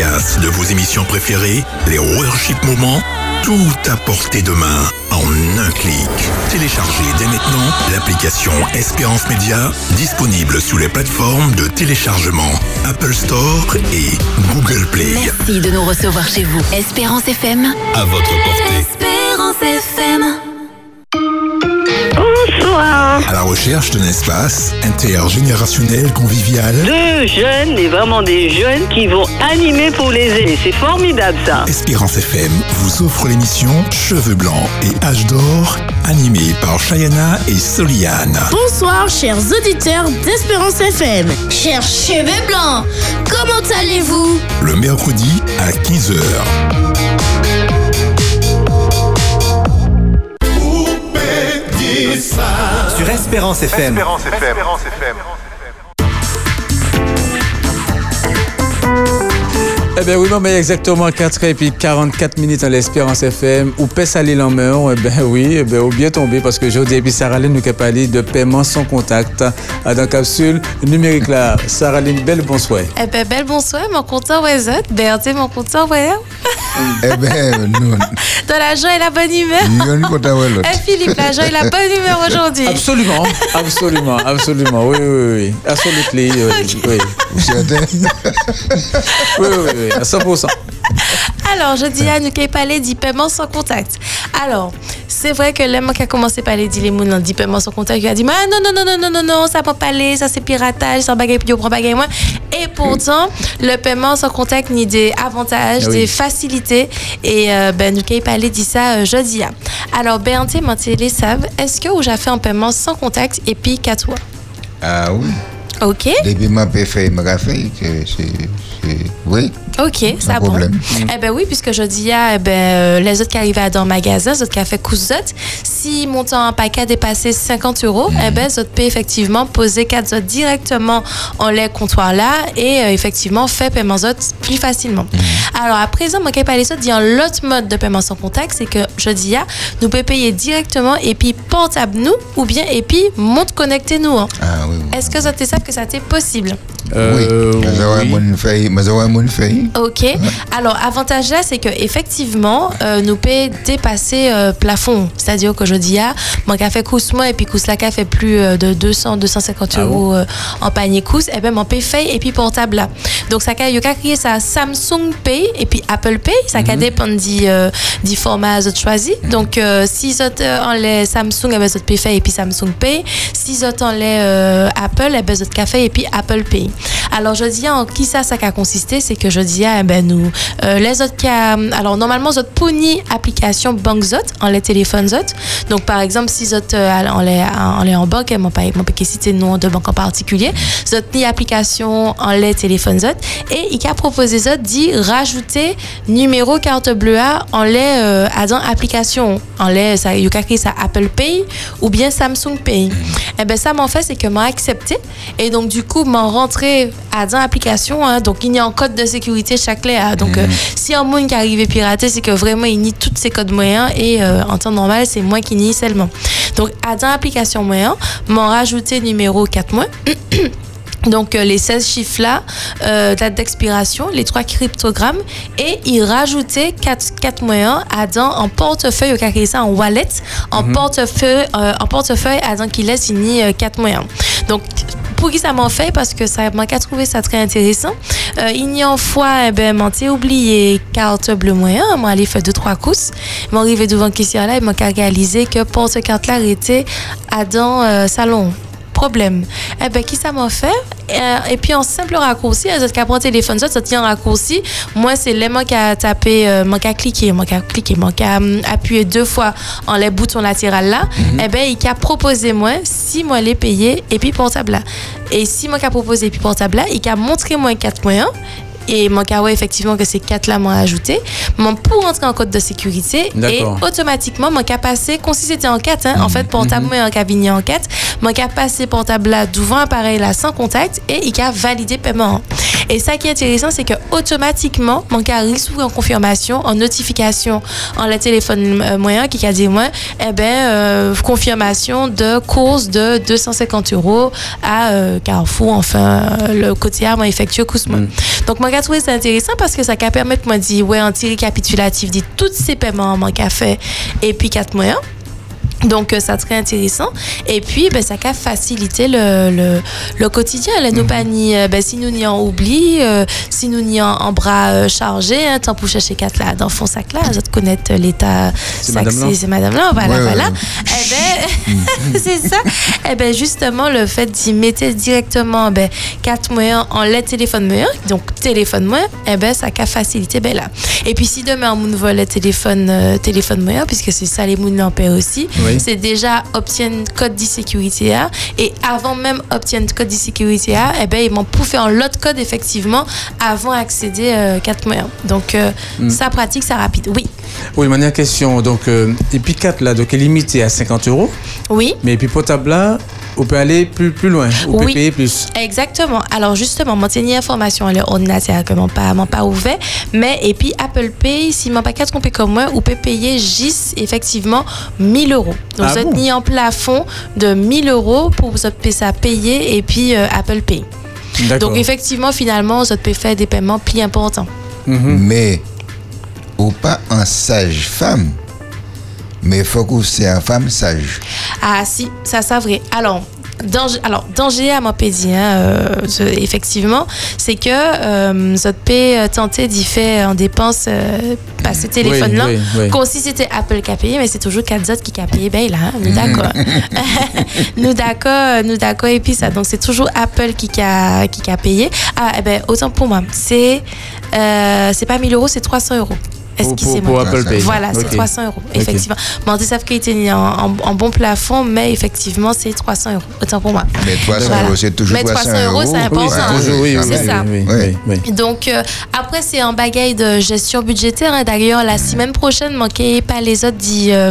Podcasts de vos émissions préférées, les worship moments, tout à portée de main en un clic. Téléchargez dès maintenant l'application Espérance Média, disponible sous les plateformes de téléchargement Apple Store et Google Play. Merci de nous recevoir chez vous. Espérance FM. À votre portée. Espérance FM. À la recherche d'un espace intergénérationnel convivial, Deux jeunes, et vraiment des jeunes qui vont animer pour les aînés. C'est formidable ça. Espérance FM vous offre l'émission Cheveux blancs et âge d'or, animée par Chayana et Soliane. Bonsoir, chers auditeurs d'Espérance FM. Chers cheveux blancs, comment allez-vous? Le mercredi à 15h. Sur Espérance FM. Eh bien oui, non, mais exactement 4 et puis 44 minutes en l'Espérance FM. Ou pèse à l'île en mer, eh bien oui, eh bien, ou bien tombé parce que aujourd'hui, et puis Sarah Lynn nous a parlé de paiement sans contact à dans capsule numérique là. Sarah Lynn, belle bonsoir. Eh ben, belle bonsoir, mon compteur ouais, zot. Berthe, mon compteur ouais. Eh bien, nous, Dans la joie et la bonne humeur. Eh Philippe, la joie et la bonne humeur aujourd'hui. Absolument, absolument, absolument. Oui, oui, oui. Absolument, oui, oui. Vous certain Oui, oui, oui, à 100%. Alors, je dis à nous qui parler du paiement sans contact. Alors, c'est vrai que l'homme qui a commencé par les dire les mots dit paiement sans contact, il a dit Mais non, non, non, non, non, non, non, ça peut pas aller, ça c'est piratage, ça bagaille puis on prend bagaille moins. Et pourtant, le paiement sans contact ni des avantages, Ah oui. des facilités. Et euh, ben, nous qui parler dit ça euh, jeudi. hein. Alors, Bernté, mon télé savent, est-ce que j'ai fait un paiement sans contact et puis qu'à toi? Ah oui. Ok, Depuis ma paix fait, ma fait, que c'est. Oui, ok, ça bon. problème. Eh ben oui, puisque je dis ah, eh ben, euh, les autres qui arrivaient dans le magasin, les autres qui ont fait coups si montant un paquet dépassait 50 euros, eh ben, les autres paient effectivement poser quatre autres directement en les comptoirs là et euh, effectivement fait paiement autres plus facilement. Alors à présent, moi, qui parler ça, dit un l'autre mode de paiement sans contact, c'est que je dis ah, nous pouvons payer directement et puis portable nous ou bien et puis monte connecté nous. hein. Ah oui, oui. Est-ce que ça te savent que ça t'est possible? Euh, oui. Oui. Ok. Alors, avantage là, c'est que effectivement, euh, nous peut dépasser euh, plafond. C'est-à-dire que je dis ah, mon café cousse moi et puis cousse la café plus euh, de 200, 250 Ah euros euh, en panier cousse, et ben mon paye fait et puis portable là. Donc ça il y a créé ça Samsung Pay et puis Apple Pay. Ça Mhm. dépend du euh, format que choisi. Donc euh, si vous en les Samsung, et ben vous paye fait et puis Samsung Pay. Si vous en les euh, Apple, et ben vous café et puis Apple Pay. Alors je dis en qui ça ça a consisté, c'est que je dis ah, ben nous euh, les autres cas alors normalement vous puni application banque zot en les téléphones zot. Donc par exemple si vous êtes euh, en les en les en banque, mon pas mon pas citer nom de banque en particulier, vous ni application en les téléphones zot et il a proposé zot dit rajouter numéro carte bleue en les euh, application en les ça il a créé ça Apple Pay ou bien Samsung Pay. Et ben ça m'en fait c'est que m'a accepté et donc du coup m'a rentré à dans application hein, donc il y a un code de sécurité chaque clé hein. donc euh, si un monde qui arrive pirater c'est que vraiment il nie tous ces codes moyens et euh, en temps normal c'est moi qui nie seulement. Donc à dans application moyen m'en rajouté numéro 4 mois donc euh, les 16 chiffres là, euh, date d'expiration, les trois cryptogrammes et il rajoutait 4, 4 moyens à dans en portefeuille au carré ça en wallet, en portefeuille euh, en portefeuille à dans qu'il laisse signer 4 moyens. Donc pour qui ça m'en fait? Parce que ça m'a qu'à trouvé ça très intéressant. Euh, il y a une fois eh ben m'en t'ai oublié carte bleu moyen, moi aller faire deux trois courses, m'en arrivé devant question là, il m'a qu'à réaliser que porte carte là était à dans euh, salon problème. Eh ben, qui ça m'a fait? Euh, et puis, en simple raccourci, les autres qui prend téléphone, ça, ça tient en raccourci. Moi, c'est les qui a tapé, euh, moi qui a cliqué, moi qui a cliqué, moi qui a hum, appuyé deux fois en les boutons latérales là. Eh ben, il a proposé moi, si moi les payer, et puis portable là. Et si moi qui a proposé, et puis portable là, il a montré moi quatre moyens. Et mon cas, ouais, effectivement, que ces quatre-là m'ont ajouté. Mon pour entrer en code de sécurité. Et automatiquement, mon cas passé, comme si c'était en 4, hein, en fait, portable, moi, en cabinet en 4, mon cas passé portable là, devant appareil là, sans contact, et il a validé paiement. Et ça qui est intéressant, c'est que automatiquement, mon cas reçoit en confirmation, en notification, en le téléphone euh, moyen qui a dit moi, eh ben euh, confirmation de course de 250 euros à euh, Carrefour, enfin le côté moi effectué Kousma. Donc moi j'ai trouvé intéressant parce que ça moi de dire ouais un petit récapitulatif dit tous ces paiements mon café et puis quatre mois. Donc, euh, ça serait intéressant. Et puis, ben, ça va faciliter le, le, le quotidien. Là, nous, pas ni, euh, ben, si nous n'y en oublie, euh, si nous n'y en, en bras euh, chargés, hein, tant pour chercher quatre là, dans fond sac là, je te connaître l'état C'est madame là. c'est madame là, voilà, Ouais, ouais, voilà. ouais. Eh ben, c'est ça. Eh ben, justement, le fait d'y mettre directement, ben, quatre moyens en lait téléphone moyen, donc téléphone moyen, eh ben, ça va faciliter, ben, là. Et puis, si demain, on vole le téléphone, euh, téléphone moyen, puisque c'est ça, les mounes l'ampère aussi, Oui. C'est déjà obtiennent code de sécurité A. Et avant même obtiennent code de sécurité A, eh ben, ils m'ont pouffé en l'autre code, effectivement, avant accéder euh, 4 moyens. Donc, euh, Mm. ça pratique, ça rapide. Oui. Oui, dernière question. Donc, euh, et puis 4 là, donc est limité à 50 euros. Oui. Mais puis potable là, on peut aller plus, plus loin. On peut Oui. payer plus. Exactement. Alors justement, mon dernière information, elle est ordinateur que mon pas, mon pas ouvert. Mais, et puis Apple Pay, si mon pas 4 qu'on paye comme moi, on peut payer juste effectivement 1000 euros. Donc Ah vous êtes bon? mis en plafond de 1000 euros pour vous payer ça payer et puis euh, Apple Pay. D'accord. Donc effectivement, finalement, vous peut faire des paiements plus importants. Mhm. Mais, ou pas un sage femme, mais faut que c'est une femme sage. Ah si, ça c'est vrai. Alors, danger, alors, danger à mon pédi, hein, euh, effectivement, c'est que euh, ça peut tenter d'y faire en dépense euh, par ce téléphone-là. oui, oui. Comme si c'était Apple qui a payé, mais c'est toujours 4 autres qui a payé. Ben là, hein, nous d'accord. nous d'accord, nous d'accord. Et puis ça, donc c'est toujours Apple qui a, qui a payé. Ah, eh ben, autant pour moi, c'est euh, c'est pas 1000 euros, c'est 300 euros. Pour, pour, Apple Pay. Voilà, c'est Ok. 300 euros, effectivement. Bon, ils savent qu'il était en, en, en bon plafond, mais effectivement, c'est 300 euros. Autant pour moi. Mais 300 Voilà. euros, c'est toujours Mais 300 euros, c'est Oui, important. c'est hein. toujours, oui, oui, c'est oui, ça. oui, Ouais. oui, oui. Donc, euh, après, c'est un bagaille de gestion budgétaire. hein. D'ailleurs, la semaine prochaine, manquez pas les autres d'y euh,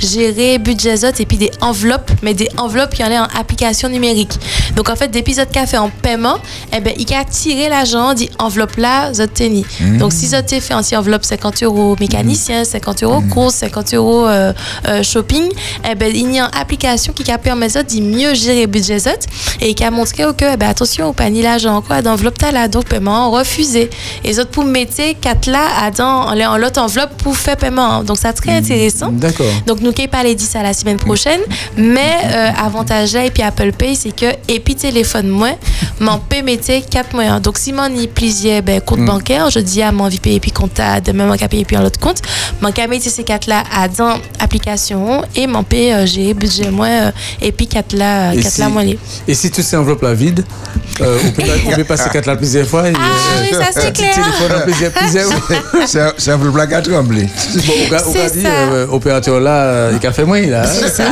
gérer budget autres et puis des enveloppes, mais des enveloppes qui en est en application numérique. Donc, en fait, d'épisodes qu'a fait en paiement, eh ben, il a tiré l'argent, dit enveloppe là, zot teni. Donc, si zot fait anti-enveloppe 50 euros mécanicien, 50 euros course, 50 euros euh, euh, shopping, eh ben, il y a une application qui zot d'y mieux gérer budget zot et qui a montré que, eh ben, attention, pas ni l'argent, quoi, d'enveloppe t'as là, donc paiement refusé. Et les autres pour mettre 4 là à dans, en en l'autre enveloppe pour faire paiement. Donc, ça très intéressant. D'accord. Donc, nous qui parler 10 à la semaine prochaine. Mais, euh, avantage là, et puis Apple Pay, c'est que, et puis téléphone moins, m'en paie mettez 4 moyens. Donc, si m'en y plaisait, ben, compte bancaire, je dis à mon vie payer puis compte à demain, mon payer puis un autre compte. M'en qu'à mettre ces 4 là à dans application et m'en paie, euh, j'ai budget moins, euh, et puis 4 là, Et 4 si- là moins les. Et si tu sais enveloppe la vide, euh, on peut pas- on peut passer 4 là plusieurs fois. et, Ah oui, ça, c'est clair. téléphone en plusieurs, plusieurs. C'est un- c'est un peu blague à trembler. Bon, on a- a dit, ça. euh, opérateur là, euh, il a fait moins là. hein. C'est ça,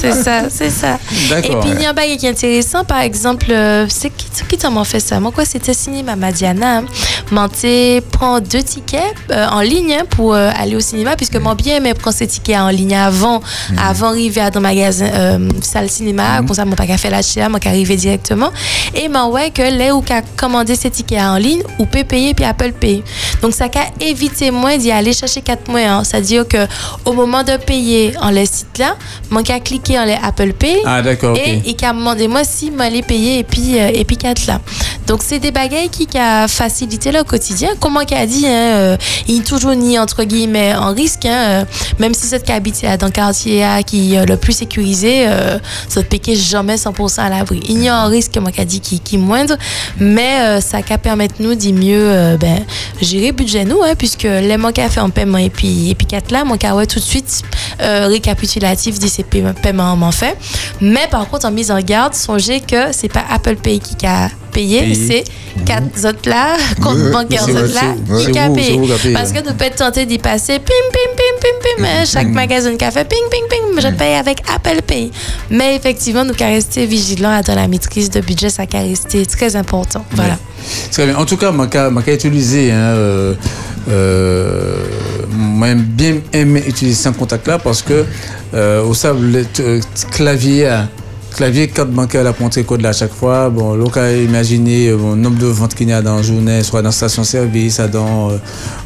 c'est ça, c'est ça. Et puis il y a un bail qui est intéressant, par exemple, euh, c'est qui, qui t'a m'en fait ça? Moi, quoi, c'était cinéma Madiana. Manté prend deux tickets euh, en ligne hein, pour euh, aller au cinéma, puisque mon bien mais prend ces tickets en ligne avant, avant d'arriver à dans magasin euh, salle cinéma, comme ça, mon pas qu'à faire l'achat, moi qu'à arriver directement. Et m'en ouais que là où qu'à commander ces tickets en ligne, ou peut payer puis Apple Pay. Donc ça qu'a évité moi d'y aller chercher quatre mois. C'est-à-dire que au moment de payer en les sites là, mon qu'à cliquer en les Apple Pay. Ah, d'accord. Et, et qu'à demander moi si m'allais payer et puis euh, et puis quatre là. Donc c'est des bagailles qui a facilité le quotidien. Comment qu'a dit hein, euh, il toujours ni entre guillemets en risque hein, euh, même si cette habite dans le quartier qui est le plus sécurisé, euh, ça te piquer jamais 100% à l'abri. Il y a un risque moi dit qui qui moindre, mais euh, ça qu'a permettre nous d'y mieux euh, ben gérer budget nous hein, puisque les manques à faire en paiement et puis et puis quatre là, mon ouais tout de suite euh, récapitulatif de ces paiements m'en fait. Mais par contre en mise en garde, songez que c'est pas Apple Pay qui a c'est quatre autres là, compte bancaire c'est autres là, qui a payé. Parce que nous peut être tenté d'y passer pim pim pim pim pim chaque magasin de café ping ping ping, je paye avec Apple Pay. Mais effectivement, nous qu'à rester vigilants dans la maîtrise de budget, ça qu'à rester très important. Voilà. Très bien. En tout cas, ma cas, ma cas utilisé, hein, euh, euh, moi, j'aime bien aimé utiliser sans contact là parce que, euh, au sable, le euh, clavier, carte bancaire, la montrer code à chaque fois. Bon, peut imaginer euh, bon, nombre de ventes qu'il y a dans la journée, soit dans station-service, soit dans, euh,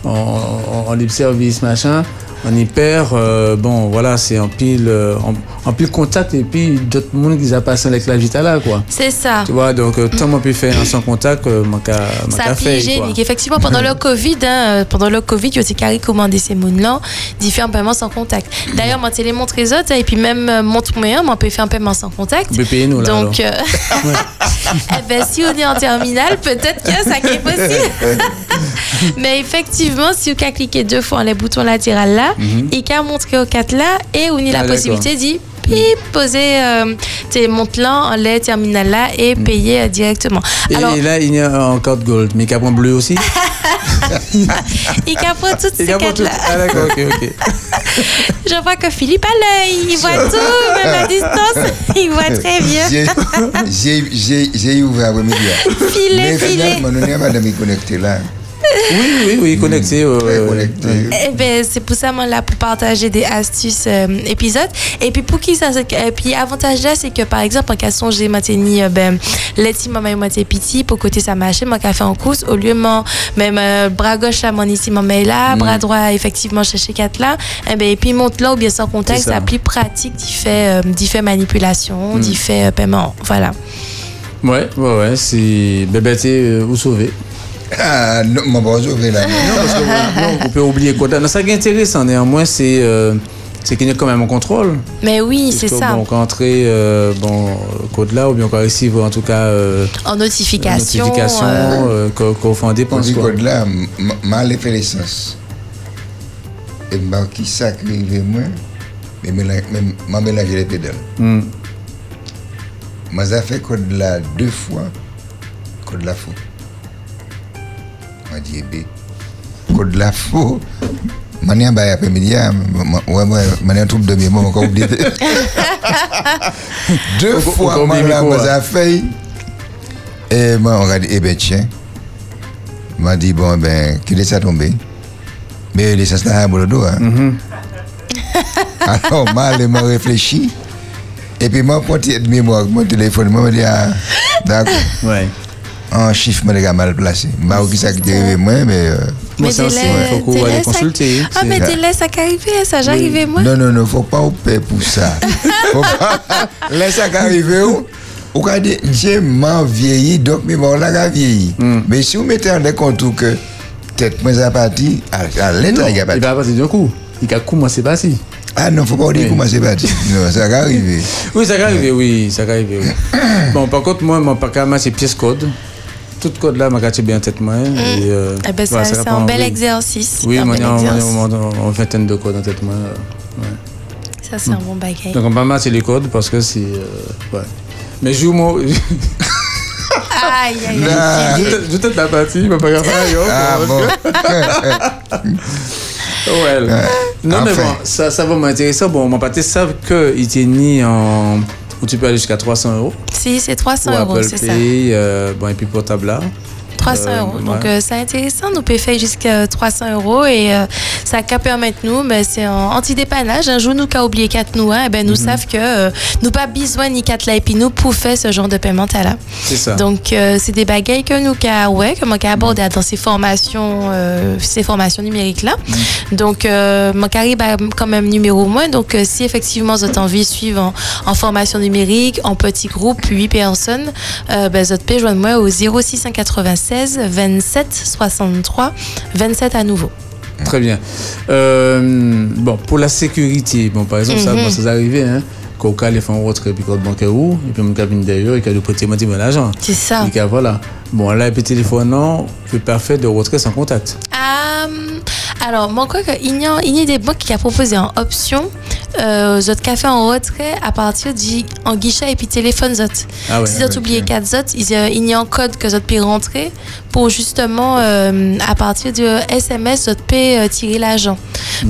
en, en- en libre-service, machin. On y perd, euh, bon, voilà, c'est en pile, euh, en, en pile contact et puis d'autres monde qui a passé avec la vita là, quoi. C'est ça. Tu vois, donc, euh, tant on peut faire un sans contact, mon cas, Ça a hygiénique. Effectivement, pendant le Covid, hein, pendant le Covid, il y a aussi qu'à recommander ces mouns-là, différents paiements sans contact. D'ailleurs, moi, télé montre les autres, hein, et puis même montre moyen, on peut faire un paiement sans contact. Payer nous, là, Donc, euh, eh ben, si on est en terminale, peut-être que ça qui est possible. Mais effectivement, si on a cliqué deux fois les boutons latérales là. Et qu'à montrer au 4 là, et on a Ah, la d'accord. possibilité d'y poser euh, tes montres là en les terminales là et payer euh, directement. Mhm. Et, Alors, et là, il y a encore de gold, mais capron bleu aussi. il capot toutes ces tout. là. Ah, d'accord, ok, ok. Je vois que Philippe a l'œil, il voit tout, même à distance, il voit très bien. J'ai- J'ai j'ai- j'ai ouvert après-midi. Filet, Mais filet. finalement, on est madame est connectée là. Oui, oui, oui, connecté. euh, Très connectée. Eh ben, c'est pour ça moi là pour partager des astuces euh, épisodes et puis pour qui ça et puis avantage là c'est que par exemple en cas songer maintenir ben les petits maman moi t'es petit pour côté ça marche moi fait en course au lieu mon même euh, bras gauche là mon ici maman là Mm. bras droit effectivement chercher quatre là et ben et puis monte là ou bien sans contact C'est ça. plus pratique d'y faire euh, d'y faire manipulation Mm. d'y faire euh, paiement voilà Ouais, ouais, ouais, c'est bébêté euh, ou sauvé. Ah, non, mon bon, sauvé là. Non, parce que non, on peut oublier quoi. Non, ça qui est intéressant, néanmoins, c'est euh, c'est qu'il y a quand même un contrôle. mais oui c'est ça Bon, quand entrer euh, bon, le code là, ou bien quand receive en tout cas euh, en notification, notification euh, euh, qu'on fait en dépense. quoi? que là, mal fait l'essence. Et bah, qui s'acrive moi, mais mélange- mais m'a mélangé les pédales. Hmm. Moi, j'ai fait code là deux fois, code là faux. Dit, ben, code là faux. Mani un trouble de mémoire, encore oublié. Deux fois, moi, moi, j'ai fait. Et moi, on dit, eh ben, tiens. m'a dit, bon, ben, qu'il laisse ça tomber. Mais l'essence là, à le dos. Alors, moi, je me réfléchi. Et puis, moi, pour de mémoire, mon téléphone, moi, je me dis, ah, d'accord. Ouais. Un chiffre, moi, les gars, mal placé. Bah, qui ça qui arrivé, moi, mais. mais ça aussi, faut qu'on ça- consulter. ah mais délai ça qu'arrivé ça j'arrivais moi Non, non, non, faut pas au paix pour ça. Laisse ça qu'arriver où. Ou quand dit, j'ai m'en vieilli, donc mes morts là, a vieilli. Hmm. Mais si vous mettez en compte que tête, moi, ça parti, à, à l'aide, Non, il va passer d'un coup. Il a commencé pas si. Ah non, faut pas dire comment c'est parti. Non, ça va arriver. Oui, ça va arriver, oui, ça va arriver. Oui. bon, par contre, moi, mon pas match c'est pièce code. Tout code là, m'a gâché bien en tête moi. Et, euh, Eh ben, voilà, ça- va c'est un bel oui. exercice. Oui, on est en, vingtaine de codes en tête moi. euh, ouais. Ça, c'est un bon bagage. Donc on va matcher les codes parce que c'est. euh, ouais. Mais joue moi. Aïe, aïe, aïe. Je tête la partie, mais pas grave. Ah bon. Ouais. Non, mais bon, ça, ça va m'intéresser. Bon, mon pâté savent qu'il était ni en. Où tu peux aller jusqu'à 300 euros. Si, c'est 300 Pour euros, c'est ça. Euh, bon, et puis pour Tabla. 300 Euh, euros. Donc, euh, c'est intéressant. Nous pouvons faire jusqu'à 300 euros et euh, ça peut permettre nous, mais c'est un anti-dépannage. Un jour, nous, qui oublié 4 nous, hein, eh ben, nous Mhm. savent que nous pas besoin ni 4 là et puis nous pour faire ce genre de paiement là. C'est ça. Donc, c'est des bagailles que nous, qu'a, ouais, que moi, qu'a abordé dans ces formations, ces formations numériques là. Donc, euh, mon carré a quand même numéro moins. Donc, si effectivement vous avez envie de suivre en, en formation numérique, en petit groupe, 8 personnes, euh, ben, vous pouvez joindre moi au 0696 27 63 27 à nouveau. Très bien. Euh, bon, pour la sécurité, bon, par exemple, ça, Mhm. bon, ça arrivé, hein, qu'au cas, les fonds retrait, puis compte bancaire ou, et puis mon cabine d'ailleurs, et qu'il a moi mon argent. C'est ça. Et que voilà. Bon, là, et puis téléphone, non, c'est parfait de retrait sans contact. Euh, alors, mon quoi que il y a, il y a des banques qui a proposé en option euh, zot café en retrait à partir du en guichet et puis téléphone zot. Ah ouais, si zot oublié 4 zot, a, il y a un code que zot peut rentrer pour justement euh, à partir du SMS peut euh, tirer l'argent.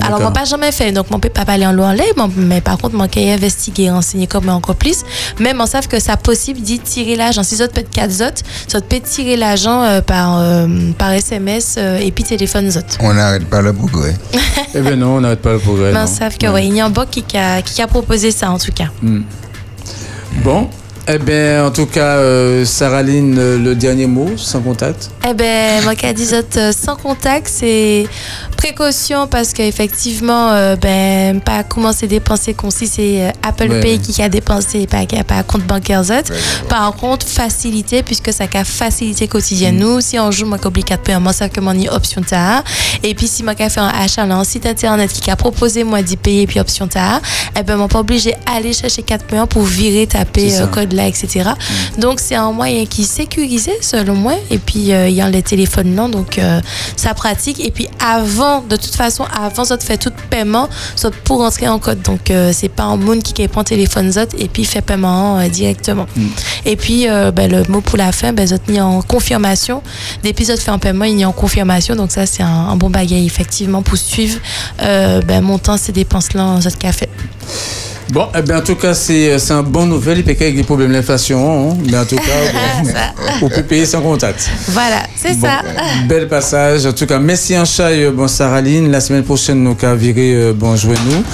Alors, moi, pas jamais fait, donc mon peut pas aller en loin en l'air, mon- mais par contre, mon qu'à investiguer, renseigner comme encore plus. Même on savent que c'est possible d'y tirer l'argent. Si zot peut être 4 zot, zot peut tirer l'argent euh, par, euh, par SMS euh, et puis téléphone zot. On n'arrête pas le progrès. eh bien non, on n'arrête pas le progrès. Mais on savent que ouais, il y a un banque qui a, qui a proposé ça en tout cas. Hmm. Bon, eh bien, en tout cas, euh, Saraline, euh, le dernier mot, sans contact. Eh ben, moi, qui dit euh, sans contact, c'est précaution parce qu'effectivement, euh, ben, pas commencer à dépenser comme si c'est euh, Apple Ouais, Pay ouais. qui a dépensé, pas, qui a pas un compte bancaire Z. Par contre, facilité, puisque ça a facilité quotidien. Nous, si on joue, moi, qu'oublie 4 paiements, ça que mon option ta. Et puis, si moi, qu'à fait un achat dans un site internet qui a proposé, moi, d'y payer, puis option ta, eh ben, moi, pas obligé d'aller chercher 4 paiements pour virer, taper euh, code là, etc. Donc, c'est un moyen qui est sécurisé, selon moi. Et puis, euh, il y a les téléphones là, donc euh, ça pratique. Et puis, avant, de toute façon, avant, ça te fait tout paiement, ça pour rentrer en code. Donc, euh, c'est pas un monde qui prend téléphone zot et puis fait paiement euh, directement. Et puis, ben, le mot pour la fin, ben, zot mis en confirmation. Zot fait un paiement, il y a en confirmation. Donc, ça, c'est un, un bon bagage, effectivement, pour suivre ben, montant ces dépenses-là, zot qu'a fait. Bon, eh bien, en tout cas, c'est c'est un bon nouvelle. Il peut y ait des problèmes d'inflation, hein, mais en tout cas, on peut payer sans contact. Voilà, c'est Bon, ça. Bel passage. En tout cas, merci en chat, euh, bon Saraline. La semaine prochaine, nous avons viré, euh, bon, nous.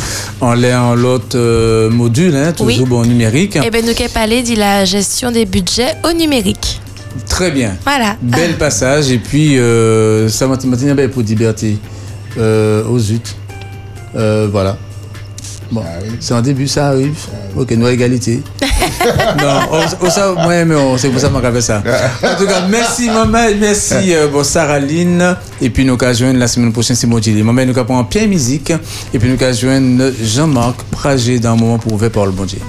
En l'air, en l'autre euh, module, hein, toujours Oui. bon numérique. Eh bien, nous qu'à parler de la gestion des budgets au numérique. Très bien. Voilà. Bel passage. Et puis, euh, ça m'a belle pour liberté. Euh, aux zut. Euh, voilà. Bon, c'est un début, ça arrive. Ok, nous égalité. non, on, ça, moi, c'est pour ça que je ça. En tout cas, merci maman, merci euh, bon, Sarah Lynn. Et puis nous allons joindre la semaine prochaine, c'est Modili. Maman, nous allons prendre Pierre Musique. Et puis nous allons joindre Jean-Marc Pragé dans un moment pour ouvrir par le bon Dieu.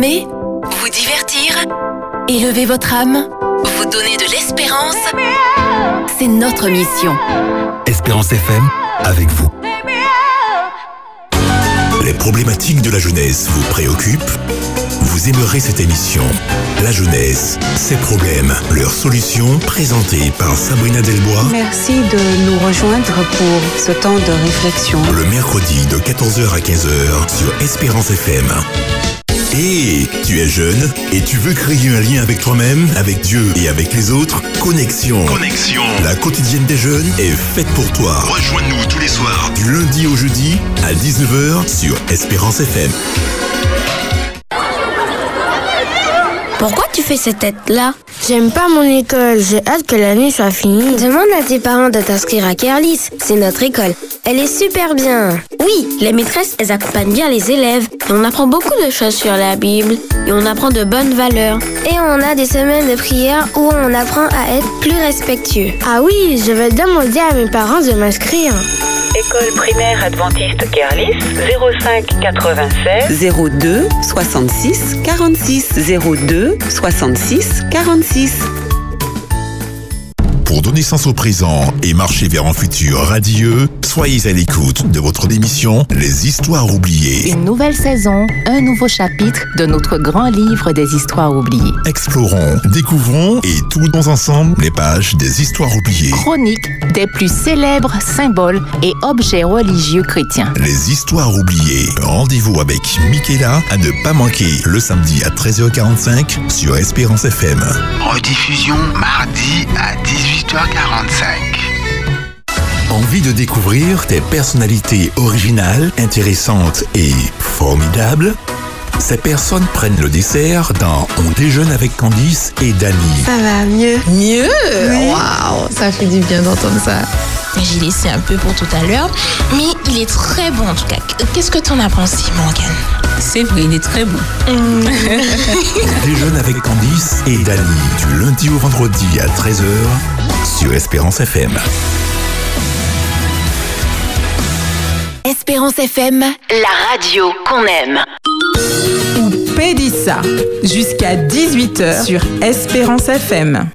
Informer, vous divertir, élever votre âme, vous donner de l'espérance. C'est notre mission. Espérance FM, avec vous. Les problématiques de la jeunesse vous préoccupent? Vous aimerez cette émission. La jeunesse, ses problèmes, leurs solutions, présentées par Sabrina Delbois Merci de nous rejoindre pour ce temps de réflexion. le mercredi de 14h à 15h sur Espérance FM. Et tu es jeune et tu veux créer un lien avec toi-même, avec Dieu et avec les autres? Connexion. Connexion. La quotidienne des jeunes est faite pour toi. Rejoins-nous tous les soirs du lundi au jeudi à 19h sur Espérance FM. Pourquoi tu fais cette tête-là? J'aime pas mon école, j'ai hâte que l'année soit finie. Demande à tes parents de t'inscrire à Kerlis, c'est notre école. Elle est super bien. Oui, les maîtresses, elles accompagnent bien les élèves. Et on apprend beaucoup de choses sur la Bible. Et on apprend de bonnes valeurs. Et on a des semaines de prière où on apprend à être plus respectueux. Ah oui, je vais demander à mes parents de m'inscrire. École primaire adventiste Kerlis 05 96 02 66 46 02 66 46. Pour donner sens au présent et marcher vers un futur radieux, soyez à l'écoute de votre émission Les Histoires oubliées. Une nouvelle saison, un nouveau chapitre de notre grand livre des histoires oubliées. Explorons, découvrons et tournons ensemble les pages des histoires oubliées. Chronique des plus célèbres symboles et objets religieux chrétiens. Les histoires oubliées. Rendez-vous avec Michaela à ne pas manquer le samedi à 13h45 sur Espérance FM. Rediffusion mardi à 18h45. Envie de découvrir des personnalités originales, intéressantes et formidables? Ces personnes prennent le dessert dans On déjeune avec Candice et Dany. Ça va mieux? Mieux? Oui. Waouh, ça fait du bien d'entendre ça. J'ai laissé un peu pour tout à l'heure, mais il est très bon en tout cas. Qu'est-ce que t'en as pensé, Morgane? C'est vrai, il est très bon. Mm. On déjeune avec Candice et Dany du lundi au vendredi à 13h sur Espérance FM. Espérance FM, la radio qu'on aime. Ou Pédissa, jusqu'à 18h sur Espérance FM.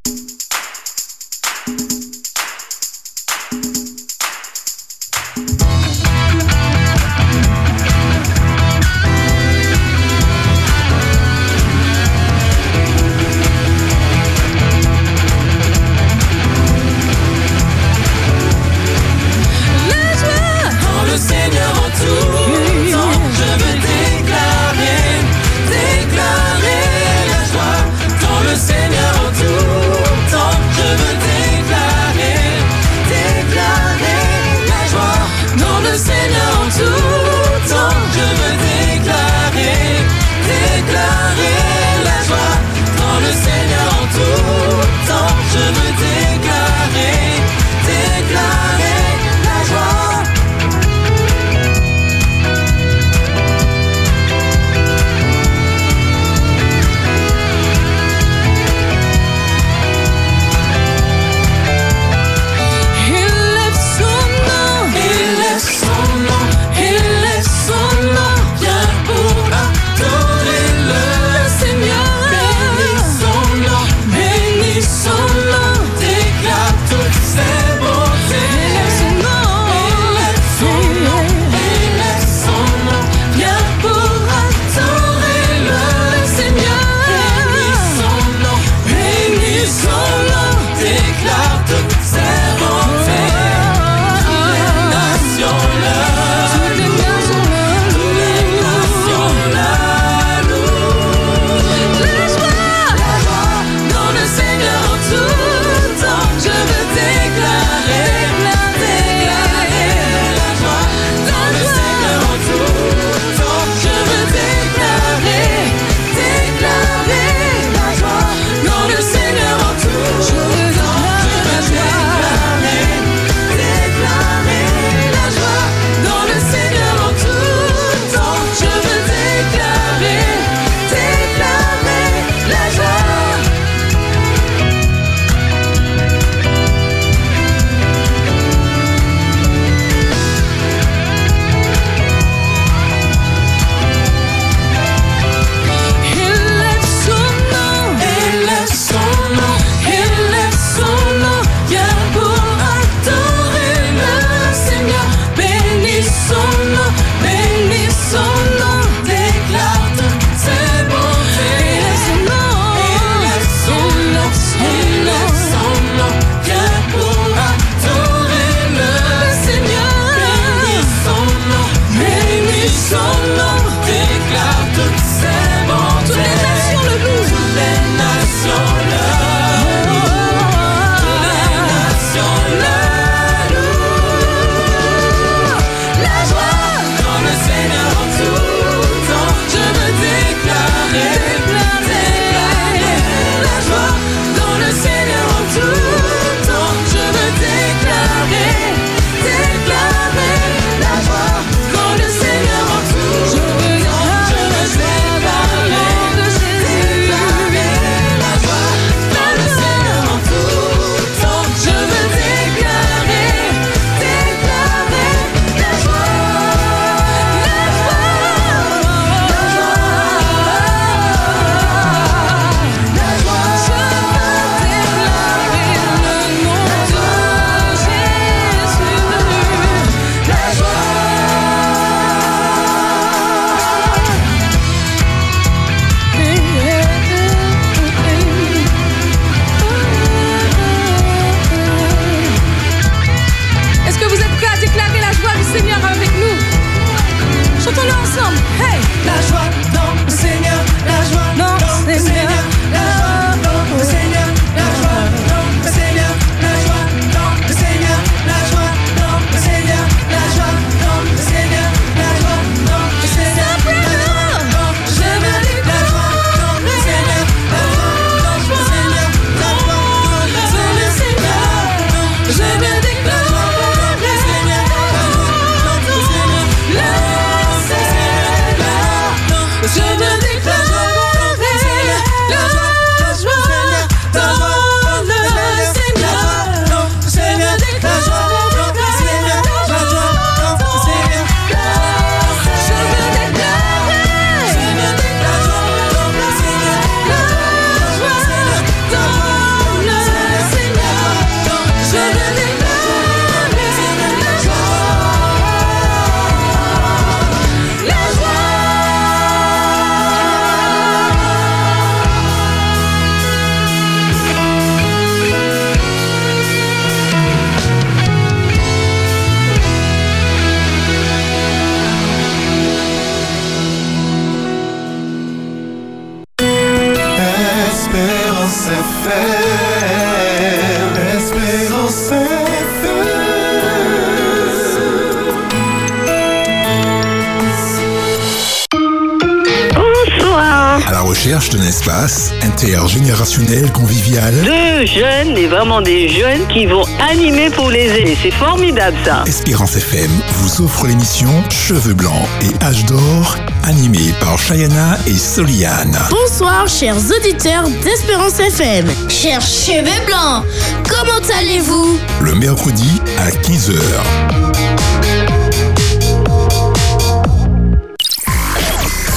D'un espace intergénérationnel convivial, Deux jeunes, et vraiment des jeunes qui vont animer pour les aînés. C'est formidable ça. Espérance FM vous offre l'émission Cheveux blancs et âge d'or, animée par Chayana et Soliane. Bonsoir, chers auditeurs d'Espérance FM. Chers cheveux blancs, comment allez-vous? Le mercredi à 15h.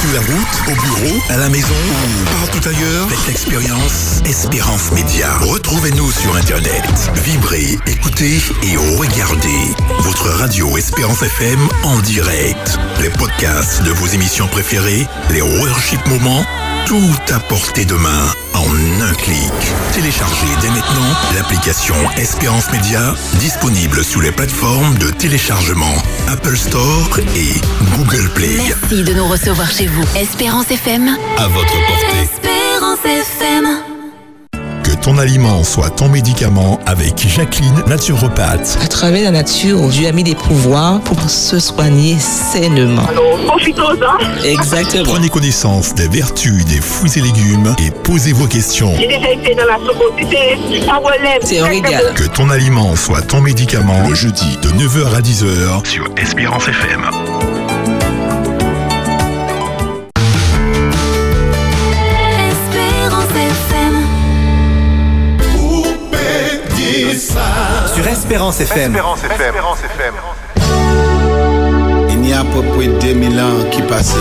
Sur la route, au bureau, à la maison ou partout ailleurs, faites l'expérience Espérance Média. Retrouvez-nous sur Internet. Vibrez, écoutez et regardez votre radio Espérance FM en direct. Les podcasts de vos émissions préférées, les worship moments, tout à portée de main en un clic. Téléchargez dès maintenant l'application Espérance Média disponible sous les plateformes de téléchargement Apple Store et Google Play. Merci de nous recevoir chez vous. Espérance FM. À votre portée. Espérance FM. Que ton aliment soit ton médicament avec Jacqueline, naturopathe. À travers la nature, Dieu a mis des pouvoirs pour se soigner sainement. Profitons-en. Exactement. Prenez connaissance des vertus des fruits et légumes et posez vos questions. J'ai déjà été dans la socotité, ça relève. C'est un régal. Que ton aliment soit ton médicament le jeudi de 9h à 10h sur Espérance FM. Espérance FM. Il n'y a à peu près 2000 ans qui passaient.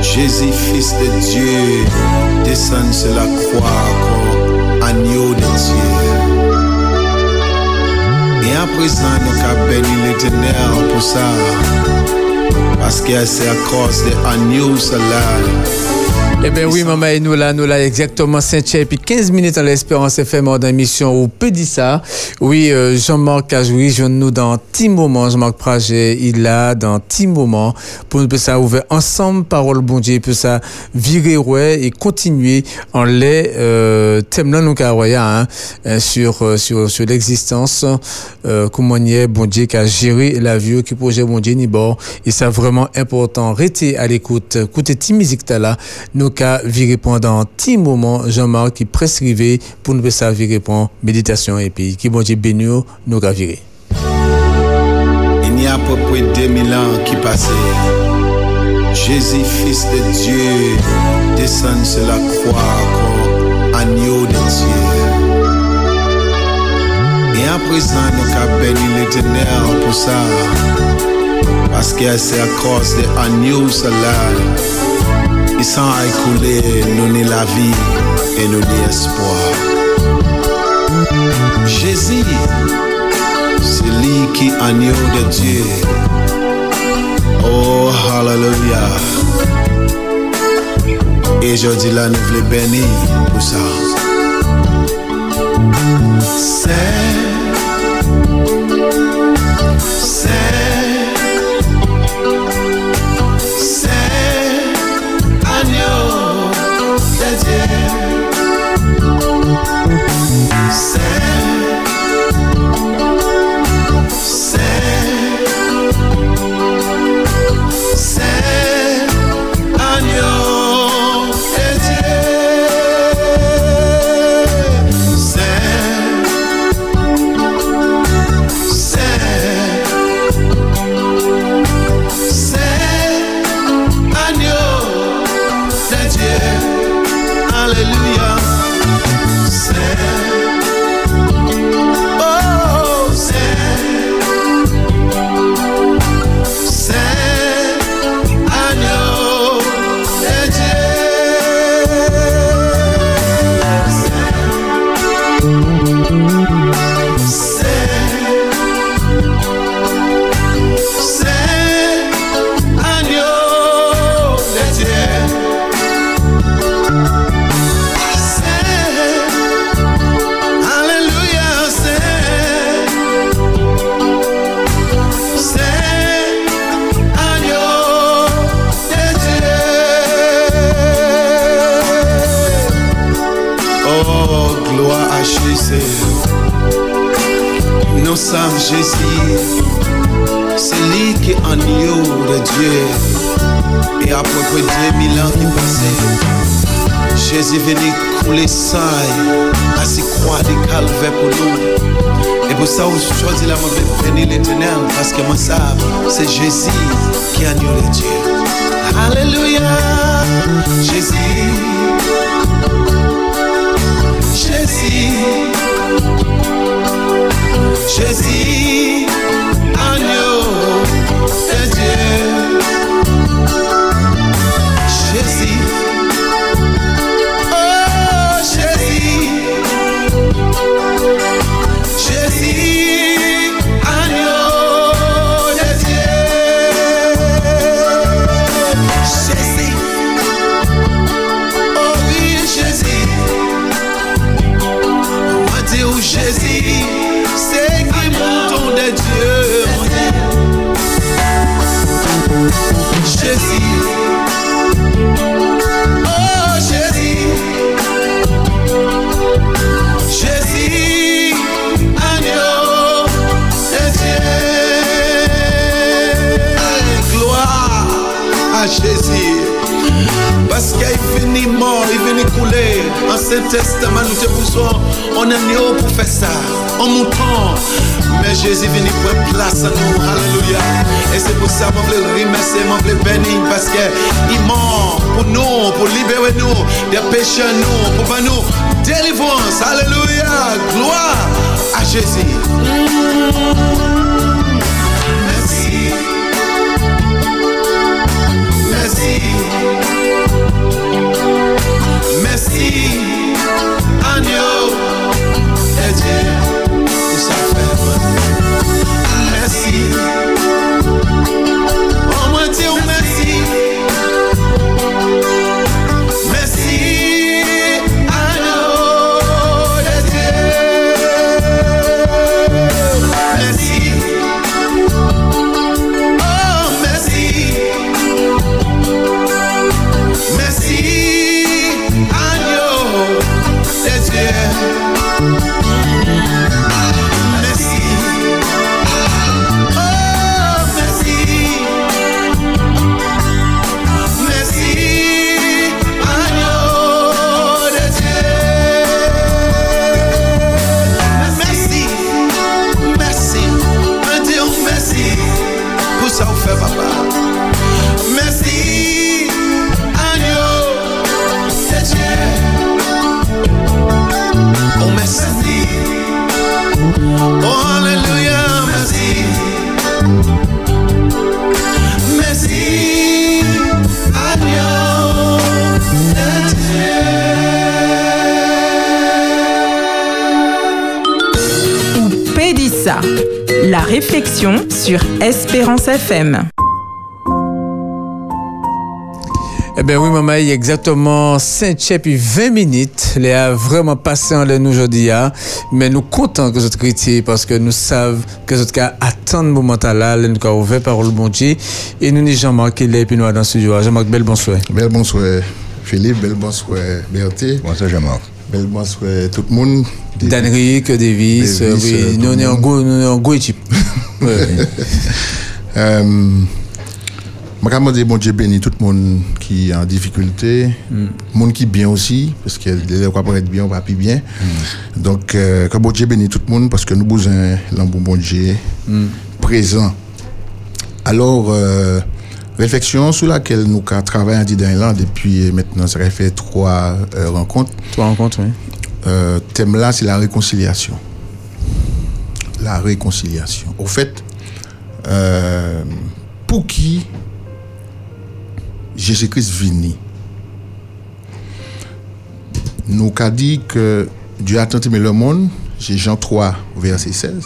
Jésus, fils de Dieu, descend sur la croix comme agneau de Dieu. Et à présent, nous avons béni l'éternel pour ça. Parce que c'est à cause de agneau cela. Eh bien oui, maman, et nous là, nous là, exactement 5 et puis 15 minutes à l'Espérance FM dans l'émission où peut dire ça. Oui, euh, Jean-Marc Cajoui, je nous dans petit moment, Jean-Marc Praget, il a dans petit moment pour nous ça ouvrir ensemble parole bon Dieu, peut ça virer ouais et continuer en les euh, thème là nous hein, euh, sur euh, sur sur l'existence euh, comment y est bon Dieu qui a géré la vie qui projet bon Dieu ni bon. Et c'est vraiment important. Restez à l'écoute. Écoutez ti musique là nous qu'a viré pendant petit moment Jean-Marc qui prescrivait pour nous ça virer pour méditation et puis qui bon Dieu béni nous qu'a viré Il n'y a à peu près 2000 ans qui passaient. Jésus, fils de Dieu, descend sur la croix comme agneau de Dieu. Et à présent, nous avons béni l'éternel pour ça. Parce que c'est à cause de agneau cela sans écouler, nous n'est la vie et nous n'est espoir. Jésus, c'est lui qui agneau de Dieu. Oh, hallelujah. Et je dis là, nous voulons pour ça. C'est. C'est. Diyo E apwepwe diye milan ki pase Jezi veni koule say Asi kwa di kalve pou nou E pou sa ou chwazi la mwen veni l'Eternel Paske mwen sav se Jezi ki anyo le Diyo Aleluya Jezi Jezi Jezi couler. Ancien Testament, nous te poussons. On a néo pour faire ça. En mouton. Mais Jésus venu prendre place à nous. Alléluia. Et c'est pour ça que je veux remercier, je veux bénir. Parce qu'il mort pour nous, pour libérer nous des péchés, nous, pour nous délivrance. Alléluia. Gloire à Jésus. Réflexion sur Espérance FM. Eh bien oui, maman, il y a exactement 5 chèques et 20 minutes. Les a vraiment passé en l'air aujourd'hui. hein. Mais nous comptons que votre critique parce que nous savons que votre cas attend le moment là, nous avons ouvert parole bon Dieu. Et nous, Jean-Marc, qui est puis nous dans le studio. Jean-Marc, bel bonsoir. Bel bonsoir Philippe, bel bonsoir Berthe. Bonsoir Jean-Marc. Bel bonsoir tout le monde. Davis, euh, Davis, oui, euh, nous on est en go, nous en go équipe. Euh, je vais demander bon Dieu béni tout le monde qui est en difficulté, le monde qui est bien aussi, parce que les gens pour être bien, on va plus bien. Donc, euh, que bon Dieu béni tout le monde, parce que nous avons besoin d'un bon Dieu présent. Alors, réflexion sur laquelle nous avons travaillé en depuis maintenant, ça fait trois rencontres. Trois rencontres, oui. Euh, thème là, c'est la réconciliation. La réconciliation. Au fait, euh, pour qui Jésus-Christ vini? Nous qu'a dit que Dieu a tant aimé le monde, c'est Jean 3, verset 16,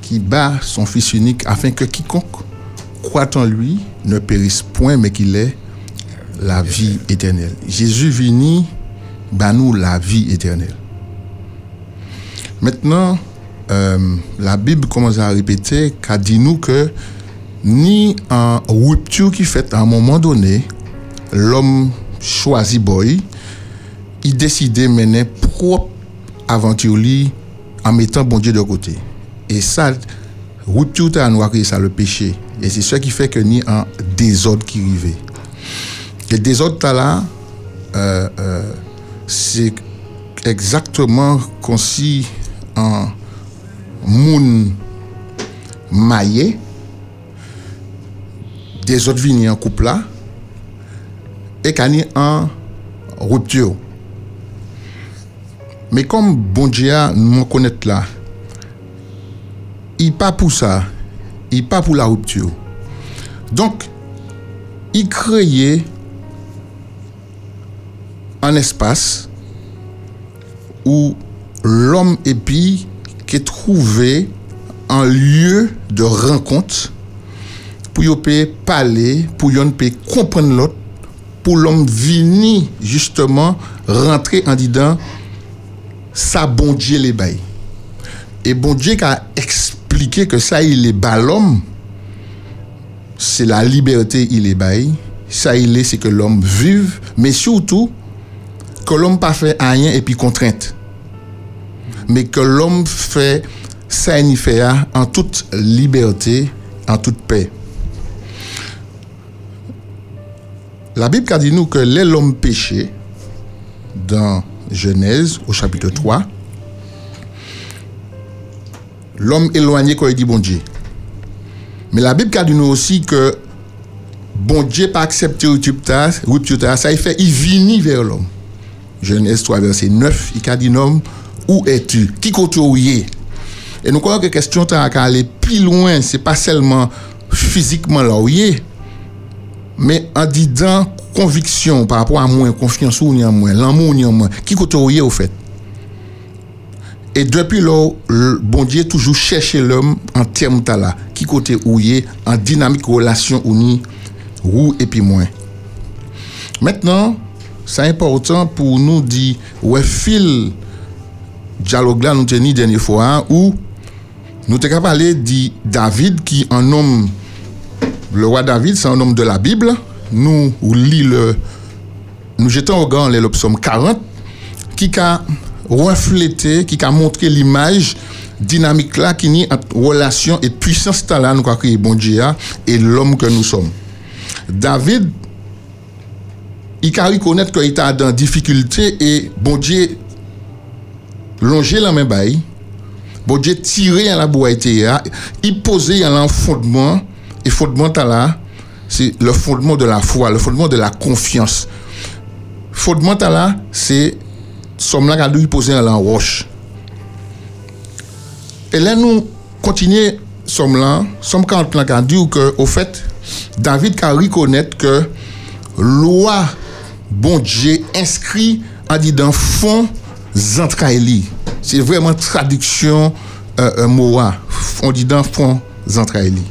qui bat son Fils unique afin que quiconque croit en lui ne périsse point, mais qu'il ait la vie éternelle. Jésus vini, bat nous la vie éternelle. Maintenant, euh, la Bible commence à répéter qu'a dit nous que ni en rupture qui fait à un moment donné, l'homme choisi boy, il décidait mener propre aventure en mettant bon Dieu de côté. Et ça, rupture à nous ça, le péché. Et c'est ce qui fait que ni un désordre qui arrivait. Le désordre là, euh, euh, c'est exactement comme si un moun maillé, des autres vignes en couple là, et a en rupture. Mais comme bon Dieu nous connaît là, il pas pour ça, il pas pour la rupture. Donc, il créait un espace où l'homme puis qui trouvé un lieu de rencontre pour yon peut parler, pour yon peut comprendre l'autre, pour l'homme venir justement rentrer en disant ça bon Dieu les bail. Et bon Dieu qui a expliqué que ça il est bas l'homme, c'est la liberté il est bail. Ça il est c'est que l'homme vive, mais surtout que l'homme pas fait rien et puis contrainte. Mais que l'homme fait ça en toute liberté, en toute paix. La Bible dit nous que l'homme péché, dans Genèse au chapitre 3, l'homme éloigné quand il dit bon Dieu. Mais la Bible dit nous aussi que bon Dieu pas accepté rupture, ça il fait, il vini vers l'homme. Genèse 3, verset 9, il a dit homme, où es-tu? Qui côtoie Et nous croyons que la question qu'à aller plus loin, c'est pas seulement physiquement là où il est, mais en disant conviction par rapport à moi, confiance ou en moi, l'amour en moi, qui côté au fait? Et depuis là, le bon Dieu toujours cherché l'homme en termes de là, qui côté où en dynamique relation ou ni ou et puis moins. Maintenant, c'est important pour nous dire ouais fil dialogue là nous tenu dernière fois hein, où nous t'ai parlé de David qui un homme le roi David, c'est un homme de la Bible. Nous lit le, nous jetons au grand le psaume 40, qui a reflété, qui a montré l'image dynamique là qui nie entre relation et puissance là nous créé bon Dieu et l'homme que nous sommes. David il a reconnaître qu'il était dans difficulté et bon Dieu longer la main bail. Bon Dieu à la boîte il posait un fondement et fondement là, c'est le fondement de la foi, le fondement de la confiance. Fondement là, c'est somme là qui poser la roche. Et là, nous continuons somme là, somme 40 là qui dit que, au fait, David a reconnaître que loi, bon Dieu, inscrit en dit dans fond Zantraeli. C'est vraiment traduction euh, euh On dit dans fond Zantraeli.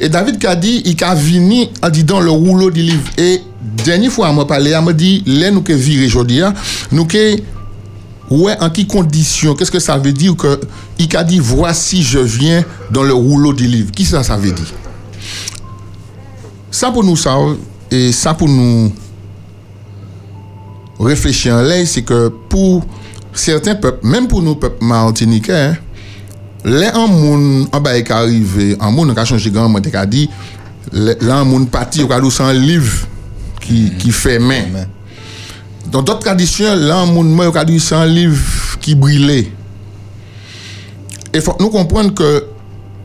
Et David qui a dit, il a venu en disant le rouleau du livre. Et dernière fois, m'a parlé, m'a dit, là, nous que viré aujourd'hui, hein. nous que, ouais, en qui condition, qu'est-ce que ça veut dire que, il a dit, voici, je viens dans le rouleau du livre. Qui ça, ça veut dire? Ça pour nous, ça, et ça pour nous réfléchir en l'air, c'est que pour certains peuples, même pour nous, peuples martiniquais, hein, Là, un monde en bas est arrivé, un monde qui a changé grand qui a dit, là, un monde parti, il a un livre qui, qui fait main. Dans d'autres traditions, là, un monde mort, il a un livre qui brûlait. Et faut nous comprendre que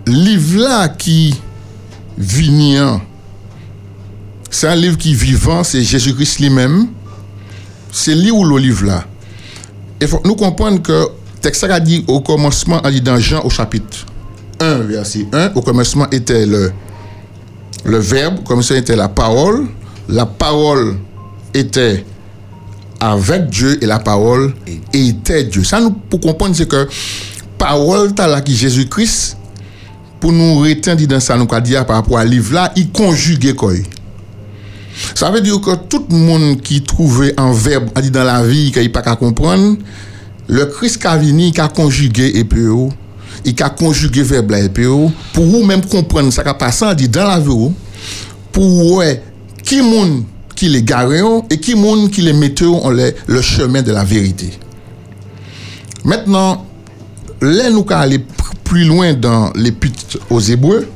livre là qui vient, c'est un livre qui est vivant, c'est Jésus-Christ lui-même. C'est lui ou le livre là. Et faut nous comprendre que texte a dit au commencement, on dit dans Jean au chapitre 1, verset 1, au commencement était le, le verbe, comme ça était la parole, la parole était avec Dieu et la parole était Dieu. Ça, nous, pour comprendre, c'est que parole, t'as là qui Jésus-Christ, pour nous retenir dans ça, nous dire par rapport à livre là, il conjugue quoi? Ça veut dire que tout le monde qui trouvait un verbe dans la vie qu'il n'a pas qu'à comprendre, le Christ qui a venu, qui a conjugué EPO, il a conjugué verbe EPO, pour vous même comprendre ça qui a passé dans la vie, pour ouais, qui monde qui les garé et qui monde qui les mette en le chemin de la vérité. Maintenant, là nous allons plus loin dans l'épître aux Hébreux,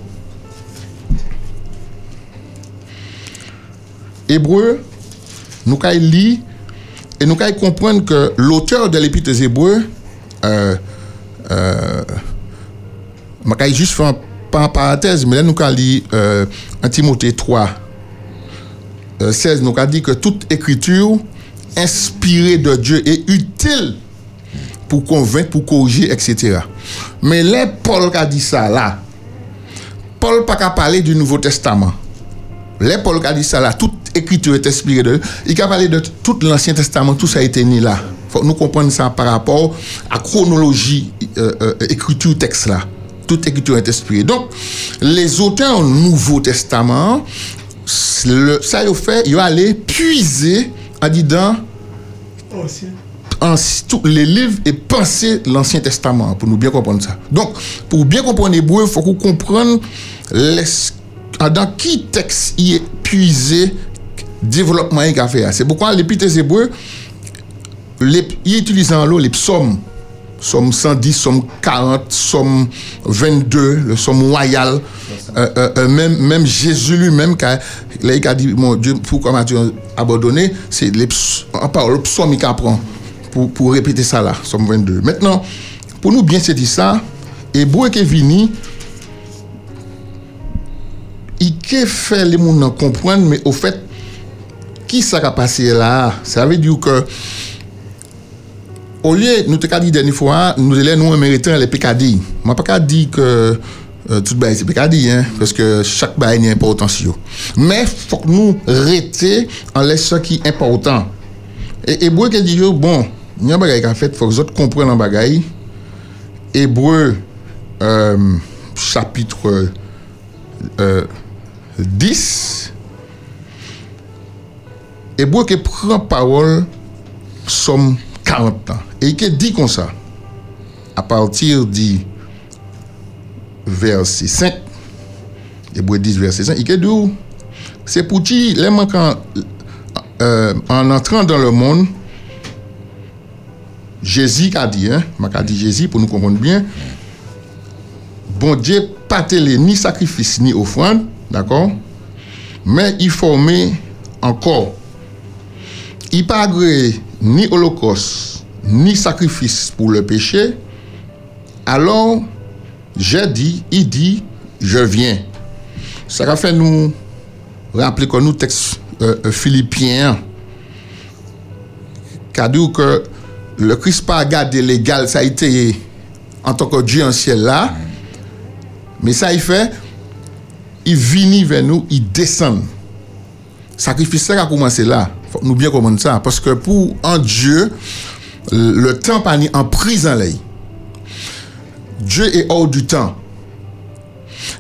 Hébreux, nous allons lire et nous allons comprendre que l'auteur de l'épître aux Hébreux, euh, euh, juste faire pas en parenthèse, mais là nous allons lire euh, 1 Timothée 3, euh, 16, nous allons dit que toute écriture inspirée de Dieu est utile pour convaincre, pour corriger, etc. Mais là, Paul a dit ça là. Paul pas qu'à parler du Nouveau Testament. Là, Paul a dit ça là. Toute écriture est inspirée de Il a parlé de tout l'Ancien Testament, tout ça a été né là. Faut nous comprendre ça par rapport à chronologie, euh, euh, écriture, texte là. Toute écriture est inspirée. Donc, les auteurs du Nouveau Testament, ça ils fait, ils allé puiser en disant tous les livres et pensées de l'Ancien Testament, pour nous bien comprendre ça. Donc, pour bien comprendre l'hébreu, il faut qu'on comprenne les- dans qui texte il est puisé développement il a fait. C'est pourquoi l'épître des Hébreux, les- il utilise en l'eau les psaumes. Somme 110, somme 40, somme 22, le somme royal. Euh, euh, euh, même, même Jésus lui-même, quand il a dit, mon Dieu, pourquoi m'as-tu abandonné? C'est les en parole, le psaume qu'il apprend pour, pour répéter ça là, somme 22. Maintenant, pour nous bien dire ça, Hébreu qui est venu, il fait les gens comprendre, mais au fait, qui ça a passé là? Ça veut dire que au lieu, nous te dit dernière fois, nous allons nous mériter les. Je ne pas dire que euh, tout bail c'est PKD, hein, parce que chaque bail est important. Mais il faut que nous rester en laissant ce qui est important. Et Hébreu qui dit, bon, il y a bagage qu'a fait, il faut que les autres comprennent bagage. Hébreu, euh, chapitre euh, 10, Hébreu qui prend parole, somme 40 ans. Et qui dit comme ça, à partir du verset 5, Hébreu 10, verset 5, il dit, c'est pour qui, les manquants, euh, en entrant dans le monde, Jésus a dit, hein, m'a dit Jésus pour nous comprendre bien, bon Dieu pas télé ni sacrifice ni offrande, d'accord, mais il formait encore il pas agréé ni holocauste, ni sacrifice pour le péché, alors j'ai dit, il dit, je viens. Ça fait nous rappeler que nous, texte euh, euh, philippien, qui a dit que le Christ pas gardé légal, ça a été en tant que Dieu en ciel là, mais ça il fait, il vient vers nous, il descend. Sacrifice a commencé là. Nous bien comprendre ça. Parce que pour un Dieu, le temps pas en prison. Dieu est hors du temps.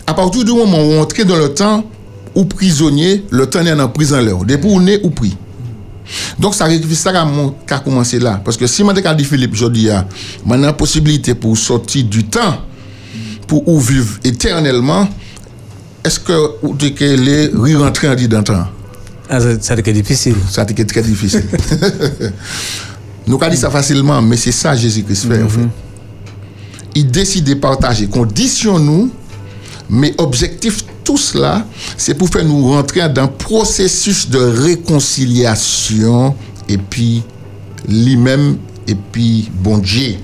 À partir du moment où on entre dans le temps, ou prisonnier, le temps est en prison. Depuis on est ou pris. Donc, ça a commencé là. Parce que si je dit Philippe, je dis, il y a possibilité pour sortir du temps, pour ou vivre éternellement, est-ce que vous rentrer en dit dans le temps? Ah, ça, été difficile. Ça a été très difficile. Nous avons dit ça facilement, mais c'est ça Jésus-Christ fait, en fait. Il décide de partager. Condition nous, mais objectif tout cela, c'est pour faire nous rentrer dans un processus de réconciliation et puis lui-même et puis bon Dieu.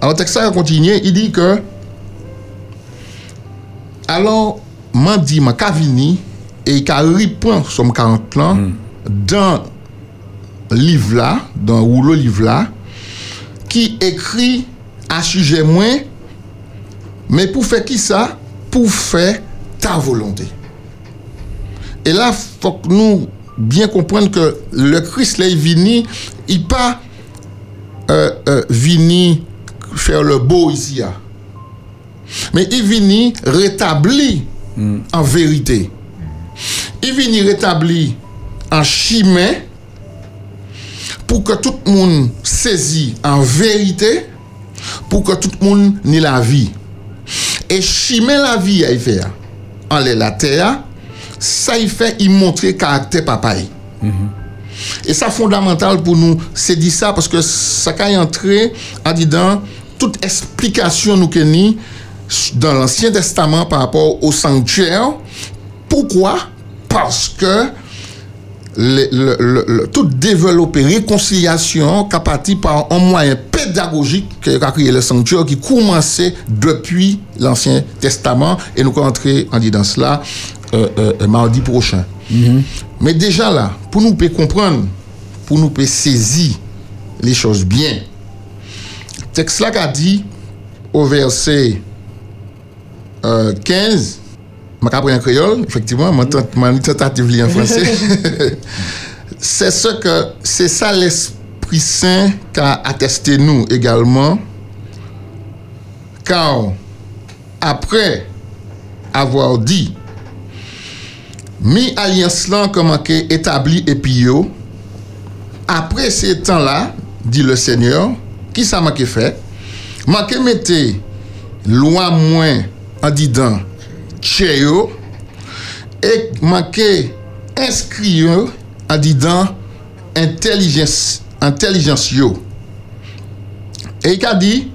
Alors, le texte a continué, il dit que alors, m'a dit, m'a vini et il a reprend son 40 ans dans le livre là, dans le rouleau livre là, qui écrit à sujet moins, mais pour faire qui ça Pour faire ta volonté. Et là, il faut que nous bien comprendre que le Christ là, il vini, il pas euh, euh, vini faire le beau ici. Mais il vini rétablir en vérité. i vini retabli an chimè pou ke tout moun sezi an verite pou ke tout moun ni la vi. E chimè la vi a y fè ya. An lè la tè ya, sa y fè y montre karakter papay. Mm -hmm. E sa fondamental pou nou se di sa, paske sa ka y antre an di dan tout esplikasyon nou ke ni dan l'Ansyen Testament par rapport au sanctuèr Pourquoi? Parce que le, le- le- le- tout développer réconciliation parti par un moyen pédagogique que a créé le sanctuaire qui commençait depuis l'Ancien Testament et nous allons entrer en dit dans cela euh, euh, mardi prochain. Mais déjà là, pour nous peut comprendre, pour nous peut saisir les choses bien, texte là qu'a dit au verset euh, 15, je vais en créole, effectivement, ma tentative li en français. c'est ce que, c'est ça l'Esprit Saint qu'a attesté nous également, car après avoir dit, mi alliance là comme que établi et puis après ces temps-là, dit le Seigneur, qui ça m'a fait? M'a que mettez loin moins en disant tche yo, et m'a que inscrit en disant intelligence, intelligence yo. Et il a dit,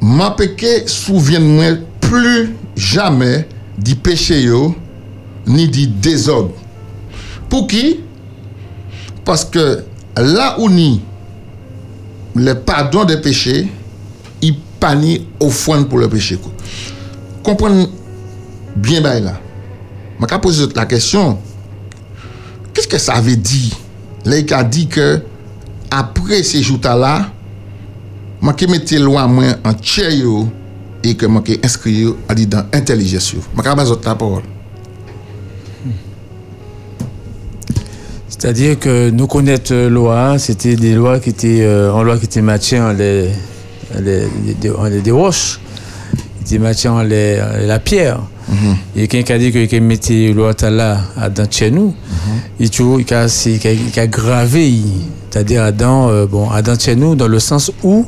m'a que souviens-moi plus jamais du péché ni du désordre. Pour qui? Parce que là où ni le pardon des péchés, il pas ni offrande pour le péché. quoi. Bien bien là. Je vais poser la question. Qu'est-ce que ça veut dire? Là, il a dit que après ces jours-là, je vais mettre moins en tchè yo et que je yo à dans intelligence. Je vais poser la parole. C'est-à-dire que nous connaître euh, loi, c'était des lois qui étaient euh, en loi qui étaient matchées en les, en les, les- en les- en les, en la pierre. Et quelqu'un qui a dit que mettait loi là à dans chez nous, il toujours il a, c'est- il a, il a gravé, c'est-à-dire dans euh, bon dans chez nous dans le sens où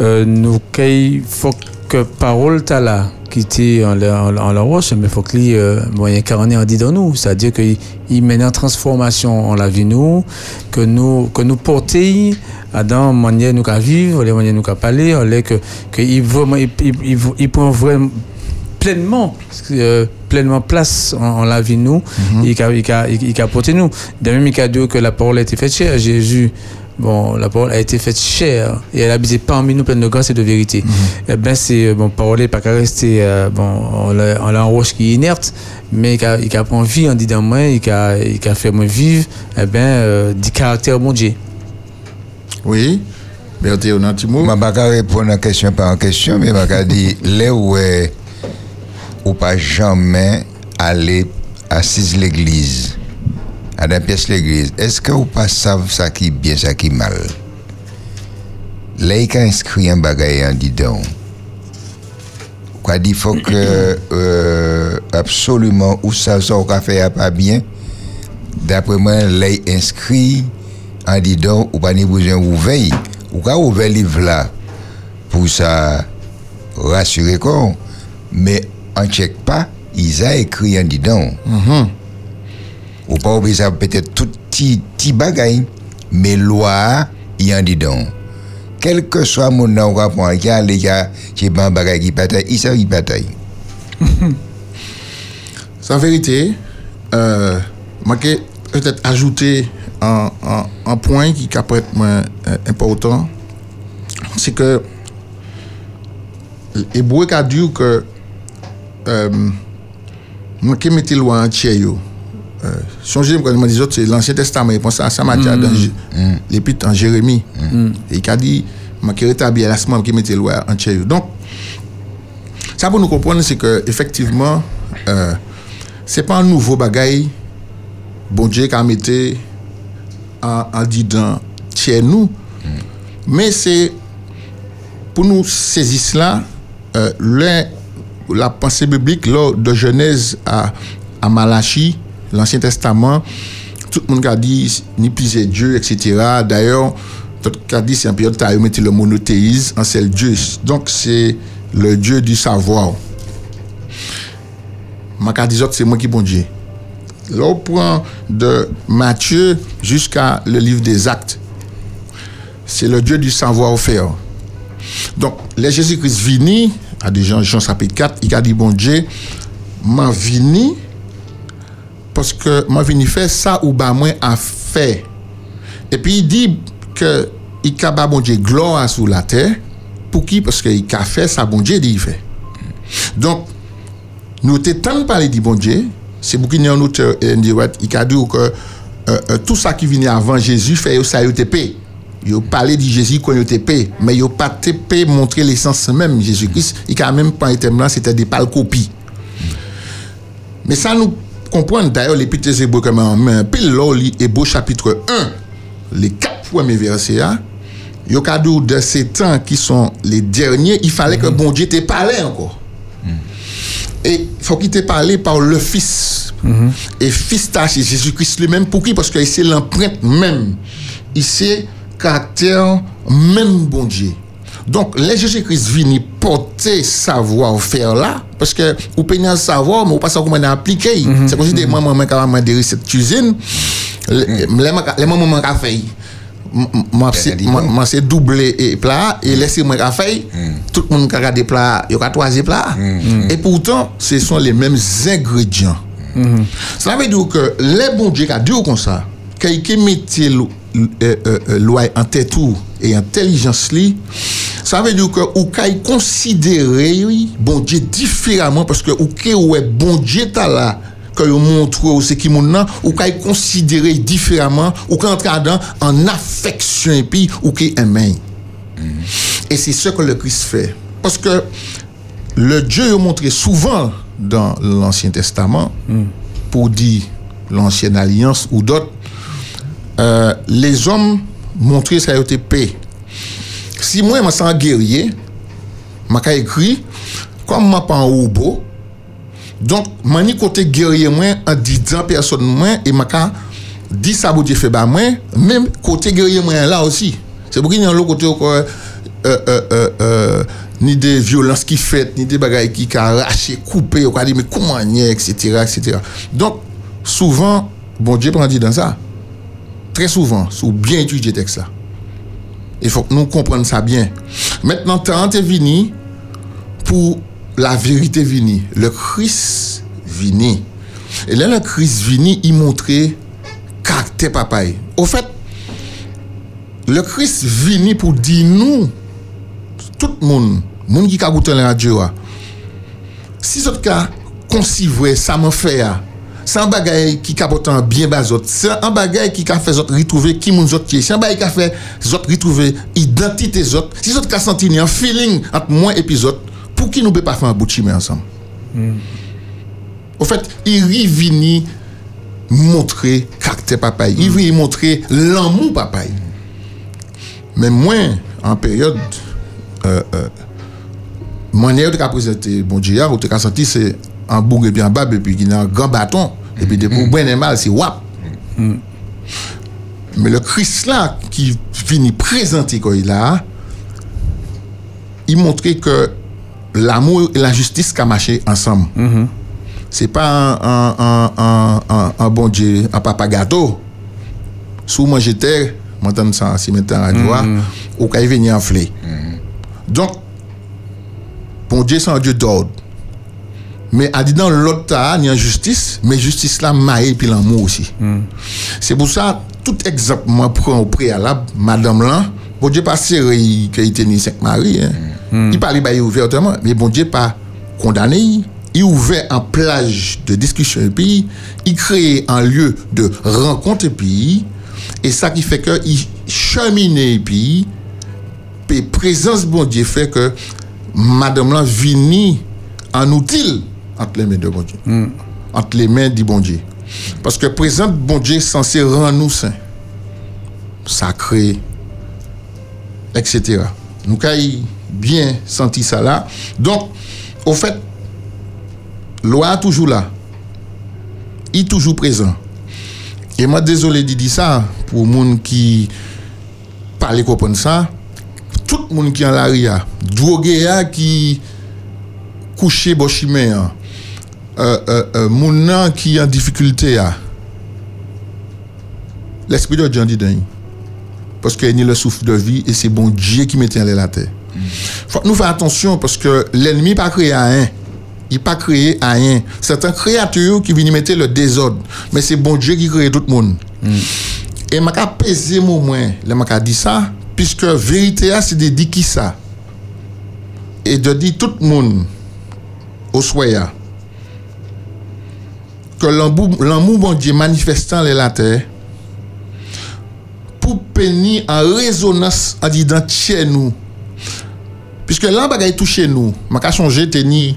euh, nous qu'il faut que parole t'as là qui était en la, en, la- en la roche mais faut qu'il euh, bon, il incarné en dit dans nous. C'est-à-dire qu'il il mène en transformation en la vie nous que nous que nous porter à dans manière nous qu'à vivre les manières nous qu'à parler que que il vraiment il, il, il, il prend vraiment pleinement euh, pleinement place en, en la vie de nous il qu'a il qu'a porté nous. De même il dit que la parole a été faite chère. Jésus bon la parole a été faite chère. Et elle a habité parmi nous pleine de grâce et de vérité. Eh ben c'est euh, bon parole est pas qu'à rester euh, bon on l'a on l'a en roche qui est inerte mais il qu'a il qu'a prend vie en disant moi il qu'a il qu'a fait moi vivre eh ben euh, du caractère bon Dieu. Oui. Berthe, on a un petit mot? Je ne vais pas répondre à question par question, mais je vais dire, là où est, ou pas jamais aller assise l'église, à la pièce l'église, est-ce que vous pas savez ça qui est bien, ça qui est mal? Là, a inscrit un bagage en disant, quoi dit, faut que, euh, absolument, où ça, ça, on fait pas bien, d'après moi, là, inscrit en disant, ou pas ni besoin ouvrir, ou pas ouvrir livre là, pour ça rassurer quoi, mais on check pas, ils a écrit en disant, ou pas ça peut-être tout petit, bagaille, mais loi, il en dedans. Quel que soit mon nom, on il y a les gars, j'ai pas un bagage qui bataille, il sait qui bataille. En vérité, euh, moi peut-être ajouter un, un, un point qui être moins euh, important, c'est que l'hébreu a dit que euh, moi qui mettais loin en tchè yo? Euh, songez quand je me dis c'est l'Ancien Testament, il pense à ça, m'a dit dans Jé- l'épître en Jérémie. Et il a dit, moi qui rétablis à la semaine qui mettait loin en tchè yo. Donc, ça pour nous comprendre, c'est que effectivement, euh, c'est pas un nouveau bagaille, bon Dieu qui a mis en, en disant tiens nous, mais c'est pour nous saisir cela, euh, l'un- la pensée biblique de Genèse à, à Malachie, l'Ancien Testament, tout le monde a dit ni plusieurs dieux, etc. D'ailleurs, tout le monde a dit c'est un période où le monothéisme en seul Dieu. Donc c'est le Dieu du savoir. Ma dit c'est moi qui bon Dieu. Là, on prend de Matthieu jusqu'à le livre des Actes. C'est le Dieu du savoir-faire. Donc, les Jésus-Christ vini, à des gens, Jean chapitre 4, il a dit, bon Dieu, m'a vini, parce que m'a vini faire ça ou bah moi a fait. Et puis il dit que il a ba bon Dieu gloire sur la terre. Pour qui? Parce qu'il a fait ça, bon Dieu dit il fait. Donc, nous tant parler du bon Dieu, c'est beaucoup de auteur indirect, il a dit que euh, euh, tout ça qui venait avant Jésus fait ça yo paix. Yo parlé de Jésus quand yo paix, mais yo pas paix montrer l'essence même Jésus-Christ, il a même pas été là, c'était des pâles copies. Mais ça nous comprend d'ailleurs l'épître des Hébreux comme un pile là, Hébreux chapitre 1, les quatre premiers versets, hein, yo cadeau de ces temps qui sont les derniers, il fallait que bon Dieu te parlé encore. Et il faut qu'il te parlé par le Fils. Et Fils c'est Jésus-Christ lui-même. Pour qui? Parce que c'est l'empreinte même. Il c'est caractère même bon Dieu. Donc, les Jésus-Christ vini porter savoir-faire là, parce que vous payez un savoir, mais vous pas savoir comment appliquer. C'est comme si mamans qui ont des recettes cuisine, les mamans qui ont fait. Moi, c'est- moi, moi, doublé et plat et laisser moi qu'a fait tout le monde qui a des plats il y a trois plats et pourtant ce sont les mêmes ingrédients. Ça veut dire que les bons dieux qui a dit comme ça qui mettait euh, euh, euh, loi en tête ou et intelligence li ça veut dire que ou kay considérer bon Dieu différemment parce que ou que ouais bon Dieu ta là que vous montre ce qui moun nan ou kay considérer différemment ou qu'entrer dans en affection et puis ou qui aimé et c'est ce que le Christ fait. Parce que le Dieu est montré souvent dans l'Ancien Testament pour dire l'ancienne alliance ou d'autres euh, les hommes montraient ça a été paix. Si moi je me sens guerrier je écrit comme je pas un robot donc mani côté guerrier moi en disant personne moi et m'a dit ça Dieu fait ba moi même côté guerrier moi là aussi. C'est pour qu'il y a l'autre côté euh, euh, euh, euh, ni des violences qui fait ni des bagailles qui arraché coupé ou dit mais comment y est, etc etc donc souvent bon Dieu prend dit dans ça très souvent sous bien étudier texte là il faut que nous comprenions ça bien maintenant temps est venu pour la vérité vini. Le Christ vini. Et là, le Christ vini, il montrait caractère papaye. Au fait, le Christ vini pour dire nous, tout le monde, monde qui a goûté la radio, ah, si ce cas concivre ça me fait, San bagay ki kapotan bien ba zot. E. San bagay ki ka fe zot ritouve ki moun zot ki. San bagay ka fe zot ritouve identite zot. Si zot ka santi ni an feeling at mwen epi zot, pou ki nou be pa fe an bouti me ansam. Mm. Ou fet, i rivini montre kakte papay. Mm. I rivini montre l'anmou papay. Men mwen, an peryode, euh, euh, mwen ye ou te ka prezente bon diya, ou te ka santi se un bourg et bien bas, et puis il y a un grand bâton, et puis des pour bien et mal, c'est wap. Mais le Christ là, qui finit présenter quand il a, il montrait que l'amour et la justice qui marché ensemble. C'est pas un, un, un, un, un- un bon Dieu, un papa gâteau. Sous moi j'étais, m'entendre ça, si maintenant à joie, ou quand il venait enfler. Donc, bon Dieu, c'est un Dieu d'ordre. Mais à dire dans l'autre tas, il y a justice, mais justice là, maille puis l'amour aussi. C'est pour ça, tout exemple, moi, prends au préalable, madame là, bon Dieu pas serré qu'il était ni Sainte Marie. Hein. Il parlait bah, ouvertement, mais bon Dieu pas condamné. Il ouvert un plage de discussion et puis il crée un lieu de rencontre et puis et ça qui fait que il cheminait et puis et présence bon Dieu fait que madame là vini en outil entre les mains de bon Dieu entre les mains du bon Dieu parce que présence bon Dieu censé rendre nous saints sacrés etc nous avons bien senti ça là donc au fait loi est toujours là il est toujours présent et moi désolé de dire ça pour les gens qui parlent comprendre ça tout le monde qui est en l'aria drogué qui couché euh, moun nan qui en difficulté a l'esprit de Dieu dit dans lui. parce qu'il y a le souffle de vie et c'est bon Dieu qui mettait en la terre Faut que nous fassions attention parce que l'ennemi pas créé à rien. Il pas créé à rien. C'est un créature qui vient mettre le désordre. Mais c'est bon Dieu qui crée tout le monde. Et m'a pesé mon moins, le m'a dit ça, puisque vérité c'est de dire qui ça. Et de dire tout le monde au soya que l'amour bon Dieu manifestant les la terre pour pénir en résonance en disant chez nous. Puisque là, bagay touché nous, m'a ka changé teni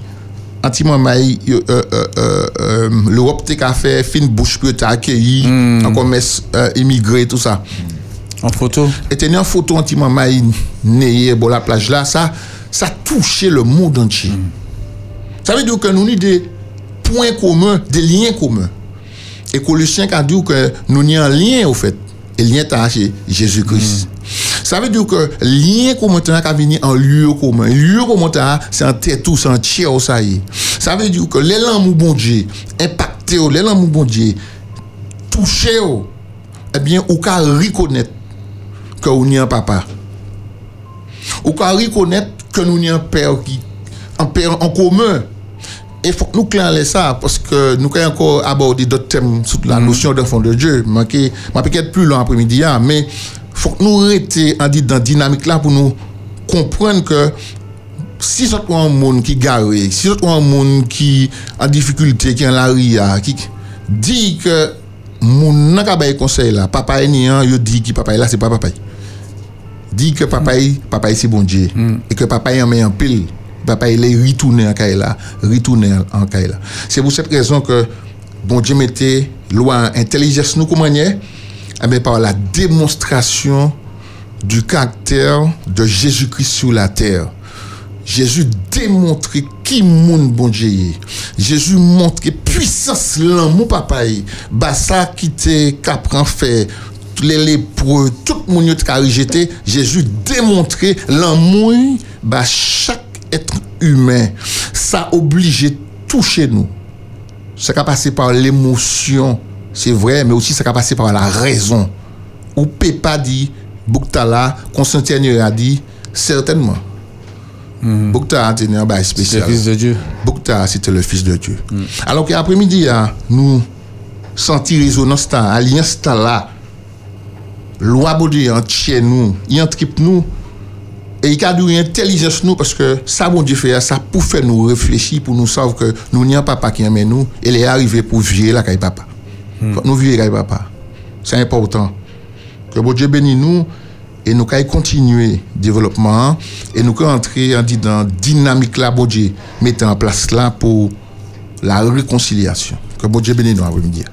anti mamay euh, euh, euh, euh, l'Europe te ka fait fin bouche pour t'accueillir en commerce euh, immigré tout ça. En photo. Et tenir en photo anti mamay né bon la plage là, ça ça touché le monde entier. Ça veut dire que nous des points communs, des liens communs. Et Colossiens a dit que nous avons un lien au fait. Et le lien est chez Jésus-Christ. Ça veut dire que lien commun qui venu en lieu commun. Lieu commun c'est un tête tout, c'est un tiers ça y est. Ça veut dire que les l'amour bon Dieu impacté, les l'amour bon Dieu touché, eh bien, ou qu'à reconnaître que nous avons un papa. Ou qu'à reconnaître que nous avons un père qui, un père en commun. Et il faut que nous clarifions ça parce que nous avons encore abordé d'autres thèmes sur la notion d'enfant de Dieu. Je vais peut-être plus long après-midi, hein, mais il faut que nous restions dans la dynamique là pour nous comprendre que si c'est un monde qui garé, si c'est un monde qui en difficulté, qui est en la ria, qui dit que mon n'a conseil là, papa est niant, yo dit que papa est là, c'est pas papa. Dit que papa est, papa est c'est bon Dieu. Et que papa est en met en pile. Papa il est retourné en Kaila, retourné en Kaila. C'est pour cette raison que bon Dieu mettait loi intelligence nous comment eh bien, par la démonstration du caractère de Jésus-Christ sur la terre. Jésus démontrait qui monde bon Dieu. Jésus montre puissance l'amour papa. Bah ça qui te capran fait les lépreux, tout le monde qui a rejeté, Jésus démontrait l'amour bah chaque humain. Ça oblige tout chez nous. Ça a passé par l'émotion, c'est vrai, mais aussi ça a passé par la raison. Ou peut pas dire, Bouktala, Constantin a dit, certainement. Boukta a tenu un bail spécial. C'est le Fils de Dieu. Boukta, c'était le Fils de Dieu. Alors qu'après-midi, hein, nous senti résonance, alliance là, loi de Dieu entier nous, il entripe nous, et il a une intelligence nous, parce que ça, bon Dieu fait, ça pour faire nous réfléchir, pour nous savoir que nous n'y a pas papa qui aime nous, il est arrivé pour vivre la caille papa. Que Nous vivons la caille papa. C'est important. Que bon Dieu bénisse nous et nous pouvons continuer le développement et nous pouvons entrer en dit, dans la dynamique là, bon Dieu, mettre en place là pour la réconciliation. Que bon Dieu bénisse nous après-midi.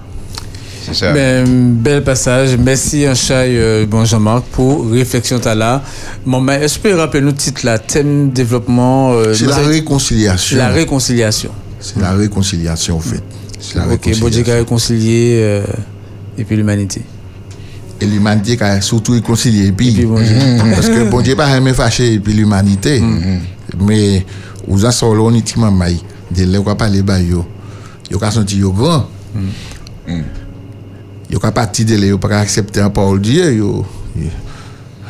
C'est ça. Ben, bel passage. Merci, Anchaï, euh, bon Jean-Marc, pour réflexion t'as là. Bon, mais est-ce que tu peux rappeler nous titre là, thème développement euh, C'est la réconciliation. La réconciliation. C'est la réconciliation, en fait. C'est la Ok, bon Dieu qui a réconcilié euh, et puis l'humanité. Et l'humanité qui a surtout réconcilié. Et puis, bon Dieu. parce que bon Dieu pas jamais fâché et puis l'humanité. Mais aux assolos, on est mamay. De là, on va parler bah yo. Yo ka senti yo grand. Yo ka parti de là, yo pas accepter la parole de Dieu. Yo,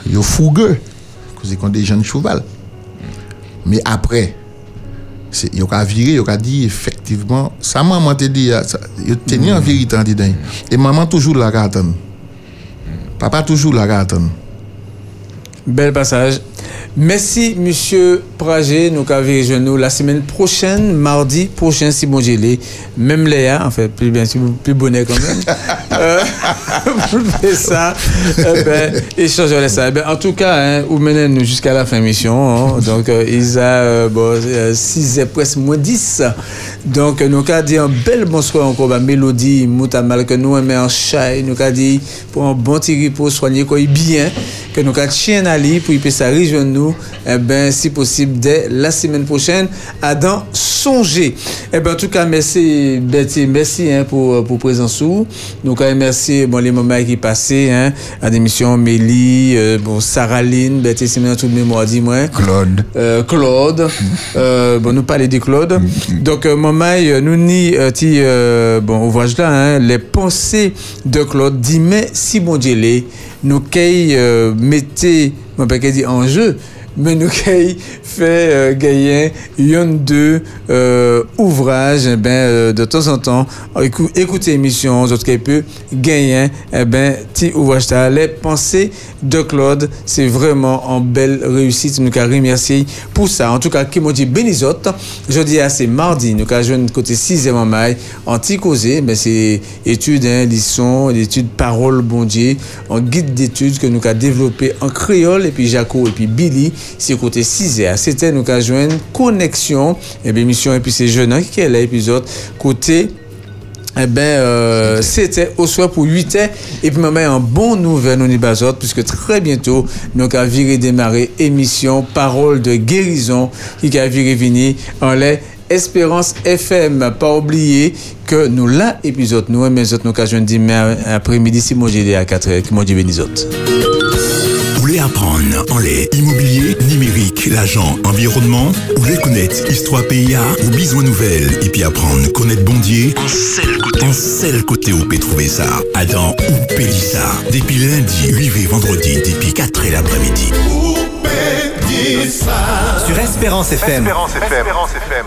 yo fougueux. Cause qu'on des jeunes cheval. Mais après, yo ka viré, yo ka dit effectivement, ça maman te dit, yo tenu en vérité en dedans. Et maman toujours la attendre. Papa toujours la attendre. Bel passage. Merci, monsieur Pragé. Nous avons rejoint nous la semaine prochaine, mardi prochain, si bon l'est. Même Léa, en fait, plus bien, plus bonnet quand même. euh, faire ça, eh ben, ça. Eh ben, en tout cas, hein, vous menez nous jusqu'à la fin de l'émission. hein. donc, euh, il y a euh, bon, 6 presque moins 10. Donc, nous avons dit un bel bonsoir encore, bah, Mélodie, Moutamal, que nous aimons en chai. Nous avons dit pour un bon petit pour soigner quoi bien, que nous avons chien à lui pour puisse rejoindre nous, eh ben, si possible, dès la semaine prochaine, à dans songer. Eh ben, en tout cas, merci, Betty, merci hein, pour, pour présence. Nous avons merci bon, les moments qui passaient hein, à l'émission Mélie, euh, bon, Sarah Lynn, Betty, c'est maintenant toute mémoire, dis-moi. Claude. Euh, Claude. Euh, bon, nous parler de Claude. Donc, euh, maman, euh, nous ni, euh, ti, euh, bon, ouvrage là, hein, les pensées de Claude, dit, mais si bon Dieu nous qu'aille, euh, mettez, mon père qui dit en jeu, mais nous avons fait euh, gagner une deux euh, ouvrages eh ben, euh, de temps en temps. Écou- Écoutez l'émission, gagner eh ben, petit ouvrage. Les pensées de Claude, c'est vraiment en belle réussite. Nous avons remercié pour ça. En tout cas, qui m'a dit Bénizotte, je dis à c'est mardi. Nous avons joué côté 6e en maille. Anti-causé, ben, c'est études, hein, leçons, études parole, bon Dieu, en guide d'études que nous avons développé en créole, et puis Jaco, et puis Billy, c'est côté 6e. C'était nous joué une connexion, et bien, émission, et puis c'est jeune, hein, qui est l'épisode côté eh ben, euh, c'était au soir pour 8 heures. Et puis, maman, un bon nouvelle, bazote, puisque très bientôt, nous avons viré démarrer émission Parole de guérison, qui a viré venir en les Espérance FM. Pas oublier que nous, là, épisode, nous, mais autres, nous, dit, mais après-midi, si à 4 heures, qui m'ont dit, bénis autres. En les immobilier, numérique, l'agent, environnement Ou les connaître, histoire PIA ou besoin nouvelle Et puis apprendre, connaître Bondier. En seul côté, en seul côté où peut trouver ça. Adam ou Pélissa. Depuis lundi, 8 et vendredi, depuis 4 et l'après-midi. Sur Espérance FM. Espérance FM.